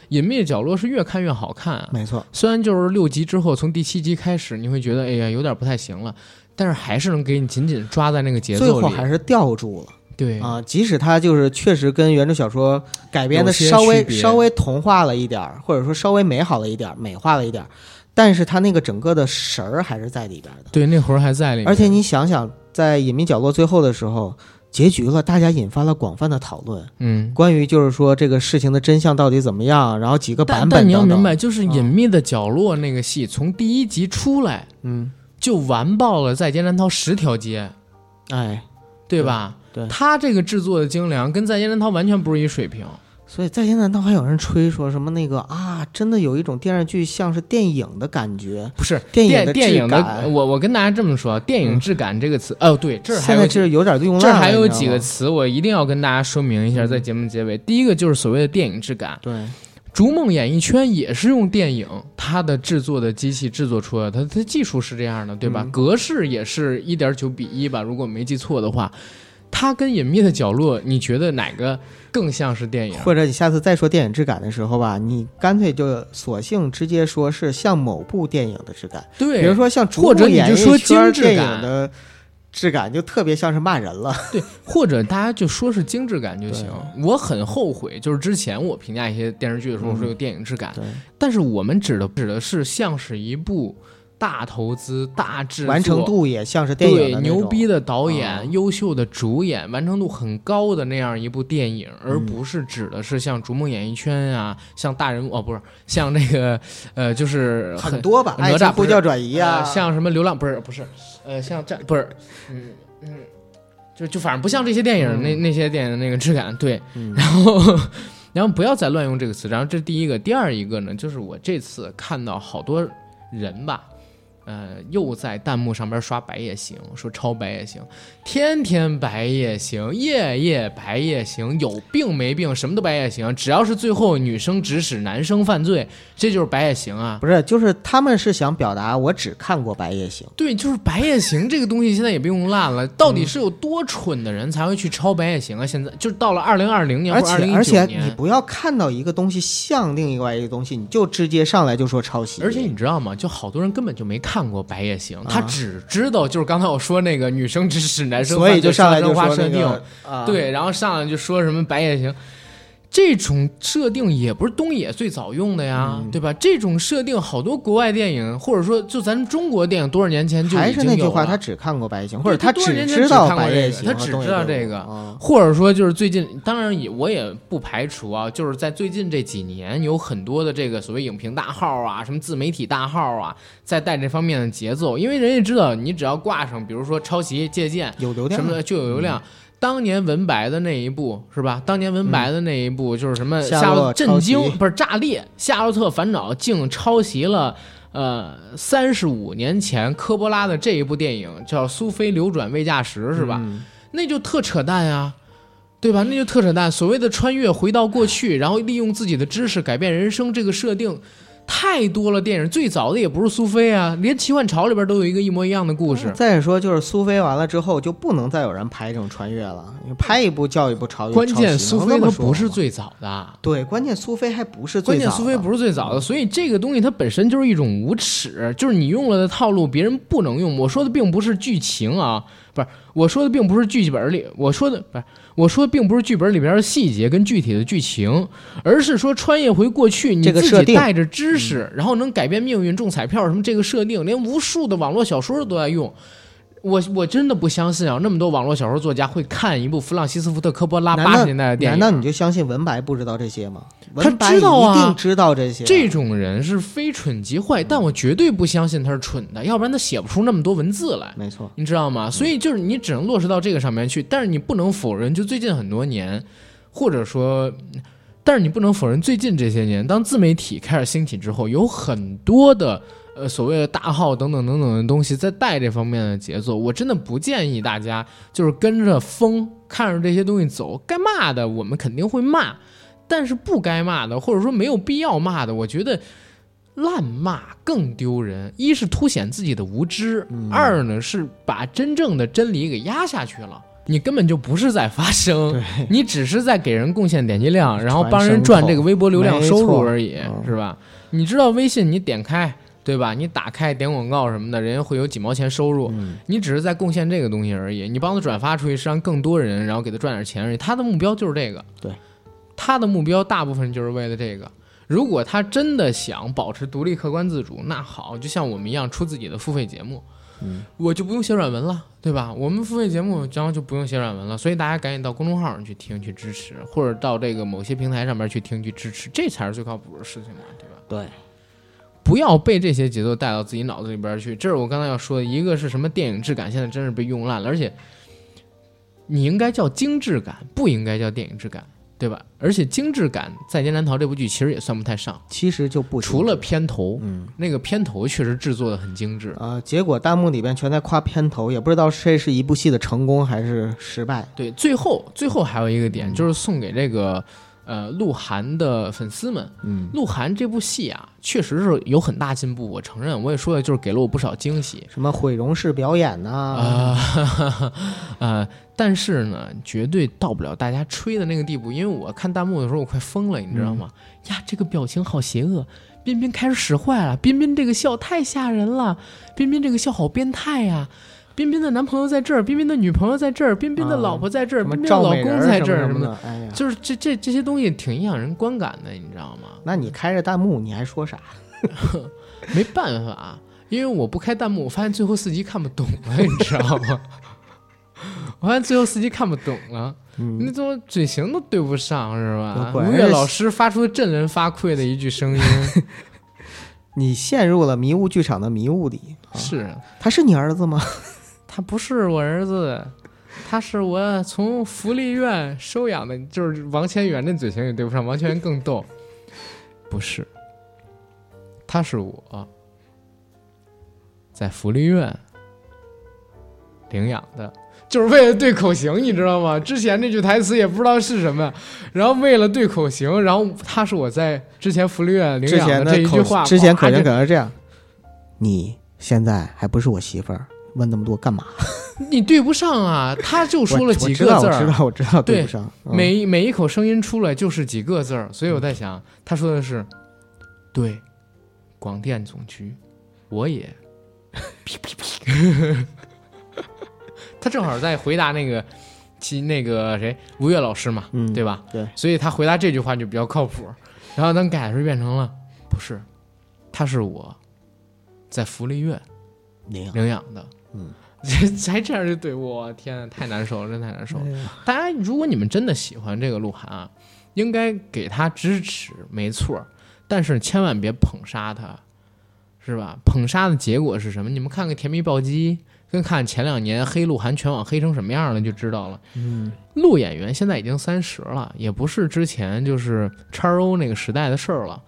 隐秘的角落》是越看越好看，没错。虽然就是六集之后，从第七集开始，你会觉得哎呀有点不太行了，但是还是能给你紧紧抓在那个节奏里，最后还是吊住了。对啊，即使它就是确实跟原著小说改编的稍微稍微童话了一点儿，或者说稍微美好了一点儿，美化了一点儿。但是他那个整个的神儿还是在里边的，对，那魂儿还在里。面。而且你想想，在隐秘角落最后的时候，结局了，大家引发了广泛的讨论。嗯，关于就是说这个事情的真相到底怎么样，然后几个版本。但你要明白，就是隐秘的角落那个戏，从第一集出来，嗯，就完爆了在劫难逃十条街，哎，对吧？对，他这个制作的精良，跟在劫难逃完全不是一水平。所以在现在，倒还有人吹说什么那个啊，真的有一种电视剧像是电影的感觉，不是电影的电影的。我我跟大家这么说，电影质感这个词，哦对，这现在是有点用这还有几个词，我一定要跟大家说明一下，在节目结尾，第一个就是所谓的电影质感。对，逐梦演艺圈也是用电影它的制作的机器制作出来，它它技术是这样的，对吧？格式也是一点九比一吧，如果没记错的话。它跟隐秘的角落，你觉得哪个更像是电影？或者你下次再说电影质感的时候吧，你干脆就索性直接说是像某部电影的质感。对，比如说像或者你就说精致感的质感，就特别像是骂人了。对，或者大家就说是精致感就行。我很后悔，就是之前我评价一些电视剧的时候说有电影质感，但是我们指的指的是像是一部。大投资、大制作，完成度也像是电影对牛逼的导演、优秀的主演，完成度很高的那样一部电影，而不是指的是像《逐梦演艺圈》啊，像大人物哦，不是像那个呃，就是很多吧，哪吒呼叫转移啊，像什么流浪不是不是呃，像这不是嗯嗯，就就反正不像这些电影那那些电影那个质感对，然后然后不要再乱用这个词，然后这是第一个，第二一个呢，就是我这次看到好多人吧。呃，又在弹幕上边刷白夜行，说抄白夜行，天天白夜行，夜夜白夜行，有病没病，什么都白夜行，只要是最后女生指使男生犯罪，这就是白夜行啊！不是，就是他们是想表达我只看过白夜行，对，就是白夜行这个东西现在也被用烂了，到底是有多蠢的人才会去抄白夜行啊？现在就到了二零二零年年，而且而且你不要看到一个东西像另外一个东西，你就直接上来就说抄袭，而且你知道吗？就好多人根本就没看。看过《白夜行》，他只知道就是刚才我说那个女生指使男生，所以就上来就说设定，啊，对，然后上来就说什么《白夜行》。这种设定也不是东野最早用的呀，对吧？这种设定好多国外电影，或者说就咱中国电影多少年前就还是那句话，他只看过《白夜行》，或者他只知道《白夜行》，他只知道这个，或者说就是最近，当然也我也不排除啊，就是在最近这几年，有很多的这个所谓影评大号啊，什么自媒体大号啊，在带这方面的节奏，因为人家知道，你只要挂上，比如说抄袭、借鉴，有流量。什么的就有流量。当年文白的那一部是吧？当年文白的那一部就是什么？夏洛震惊不是炸裂？夏洛特烦恼竟抄袭了呃三十五年前科波拉的这一部电影，叫《苏菲流转未嫁时》是吧？那就特扯淡呀，对吧？那就特扯淡。所谓的穿越回到过去，然后利用自己的知识改变人生，这个设定。太多了，电影最早的也不是苏菲啊，连《奇幻潮》里边都有一个一模一样的故事。再说，就是苏菲完了之后，就不能再有人拍这种穿越了，拍一部叫一部超越。关键苏菲它不是最早的，对，关键苏菲还不是最早。关键苏菲不是最早的，所以这个东西它本身就是一种无耻，就是你用了的套路别人不能用。我说的并不是剧情啊，不是我说的并不是剧本里，我说的不是，我说的并不是剧本里边的细节跟具体的剧情，而是说穿越回过去，你自己带着知识，然后能改变命运、中彩票什么这个设定，连无数的网络小说都在用。我我真的不相信啊，那么多网络小说作家会看一部弗朗西斯·福特·科波拉八十年代的电影？难道你就相信文白不知道这些吗？他文白知道啊一定知道这些。这种人是非蠢即坏，但我绝对不相信他是蠢的，要不然他写不出那么多文字来。没错，你知道吗？所以就是你只能落实到这个上面去，但是你不能否认，就最近很多年，或者说，但是你不能否认，最近这些年，当自媒体开始兴起之后，有很多的呃所谓的大号等等等等的东西在带这方面的节奏。我真的不建议大家就是跟着风，看着这些东西走。该骂的我们肯定会骂，但是不该骂的，或者说没有必要骂的，我觉得。滥骂更丢人，一是凸显自己的无知，二呢是把真正的真理给压下去了。你根本就不是在发声，你只是在给人贡献点击量，然后帮人赚这个微博流量收入而已，是吧？你知道微信你点开，对吧？你打开点广告什么的，人家会有几毛钱收入，嗯你只是在贡献这个东西而已。你帮他转发出去，是让更多人，然后给他赚点钱而已。他的目标就是这个，对，他的目标大部分就是为了这个。如果他真的想保持独立、客观、自主，那好，就像我们一样出自己的付费节目，嗯，我就不用写软文了，对吧？我们付费节目，然后就不用写软文了，所以大家赶紧到公众号上去听、去支持，或者到这个某些平台上面去听、去支持，这才是最靠谱的事情嘛，对吧？对，不要被这些节奏带到自己脑子里边去。这是我刚才要说的，一个是什么电影质感，现在真是被用烂了，而且你应该叫精致感，不应该叫电影质感，对吧？而且精致感，《在劫难逃》这部剧其实也算不太上，其实就不除了片头，嗯那个片头确实制作的很精致。啊、结果弹幕里边全在夸片头，也不知道这是一部戏的成功还是失败。对，最后最后还有一个点，嗯就是送给这个呃鹿晗的粉丝们。嗯，鹿晗这部戏啊，确实是有很大进步，我承认，我也说了，就是给了我不少惊喜。什么毁容式表演呐、啊，呃，但是呢，绝对到不了大家吹的那个地步，因为我看弹幕的时候我快疯了，你知道吗？呀，这个表情好邪恶，彬彬开始使坏了，彬彬这个笑太吓人了，彬彬这个笑好变态呀、彬彬的男朋友在这儿，彬彬的女朋友在这儿，彬彬的啊老婆在这儿，彬彬的老公在这儿，什么的，呀，就是这这这些东西挺影响人观感的，你知道吗？那你开着弹幕你还说啥？没办法，因为我不开弹幕，我发现最后四集看不懂了，你知道吗？我发现最后四集看不懂了，你嗯，怎么嘴型都对不上是吧？吴越老师发出振人发聩的一句声音，你陷入了迷雾剧场的迷雾里。啊是他是你儿子吗？他不是我儿子，他是我从福利院收养的，就是王千源那嘴型也对不上，王千源更逗，不是，他是我在福利院领养的。就是为了对口型，你知道吗？之前那句台词也不知道是什么，然后为了对口型，然后他是我在之前福利院领养的这一句话，之前可能可能是这样，你现在还不是我媳妇儿，问那么多干嘛？你对不上啊！他就说了几个字儿，我知道，我知道，对对不上。嗯每每一口声音出来就是几个字儿，所以我在想，他说的是，对，广电总局，我也，他正好在回答那个，其那个谁吴越老师嘛，嗯对吧？对，所以他回答这句话就比较靠谱。然后等改的时候变成了，不是，他是我在福利院领养领养的，嗯，这还这样就对我天呐，太难受了，真太难受了。哎大家如果你们真的喜欢这个鹿晗啊，应该给他支持，没错儿，但是千万别捧杀他，是吧？捧杀的结果是什么？你们看看《甜蜜暴击》，跟看前两年黑鹿晗全网黑成什么样了就知道了。嗯，鹿演员现在已经三十了，也不是之前就是叉 O 那个时代的事儿了。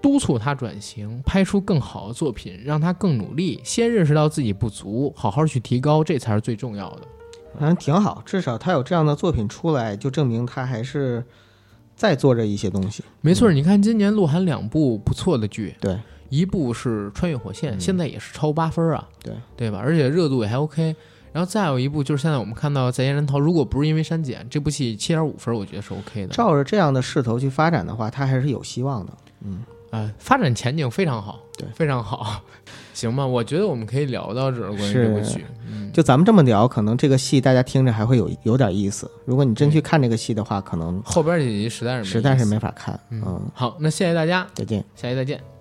督促他转型，拍出更好的作品，让他更努力，先认识到自己不足，好好去提高，这才是最重要的。反正挺好，至少他有这样的作品出来，就证明他还是在做着一些东西。没错，你看今年鹿晗两部不错的剧，对，一部是《穿越火线》，嗯现在也是超八分啊，对对吧？而且热度也还 OK。然后再有一部就是现在我们看到《在劫难逃》，如果不是因为删减，这部戏七点五分，我觉得是 OK 的。照着这样的势头去发展的话，他还是有希望的。嗯，呃，发展前景非常好，对非常好。行吧，我觉得我们可以聊到这儿关于这部剧。嗯，就咱们这么聊，可能这个戏大家听着还会有有点意思。如果你真去看这个戏的话，可能后边几集实在是实在是没法看。嗯嗯，好，那谢谢大家，再见。下期再见。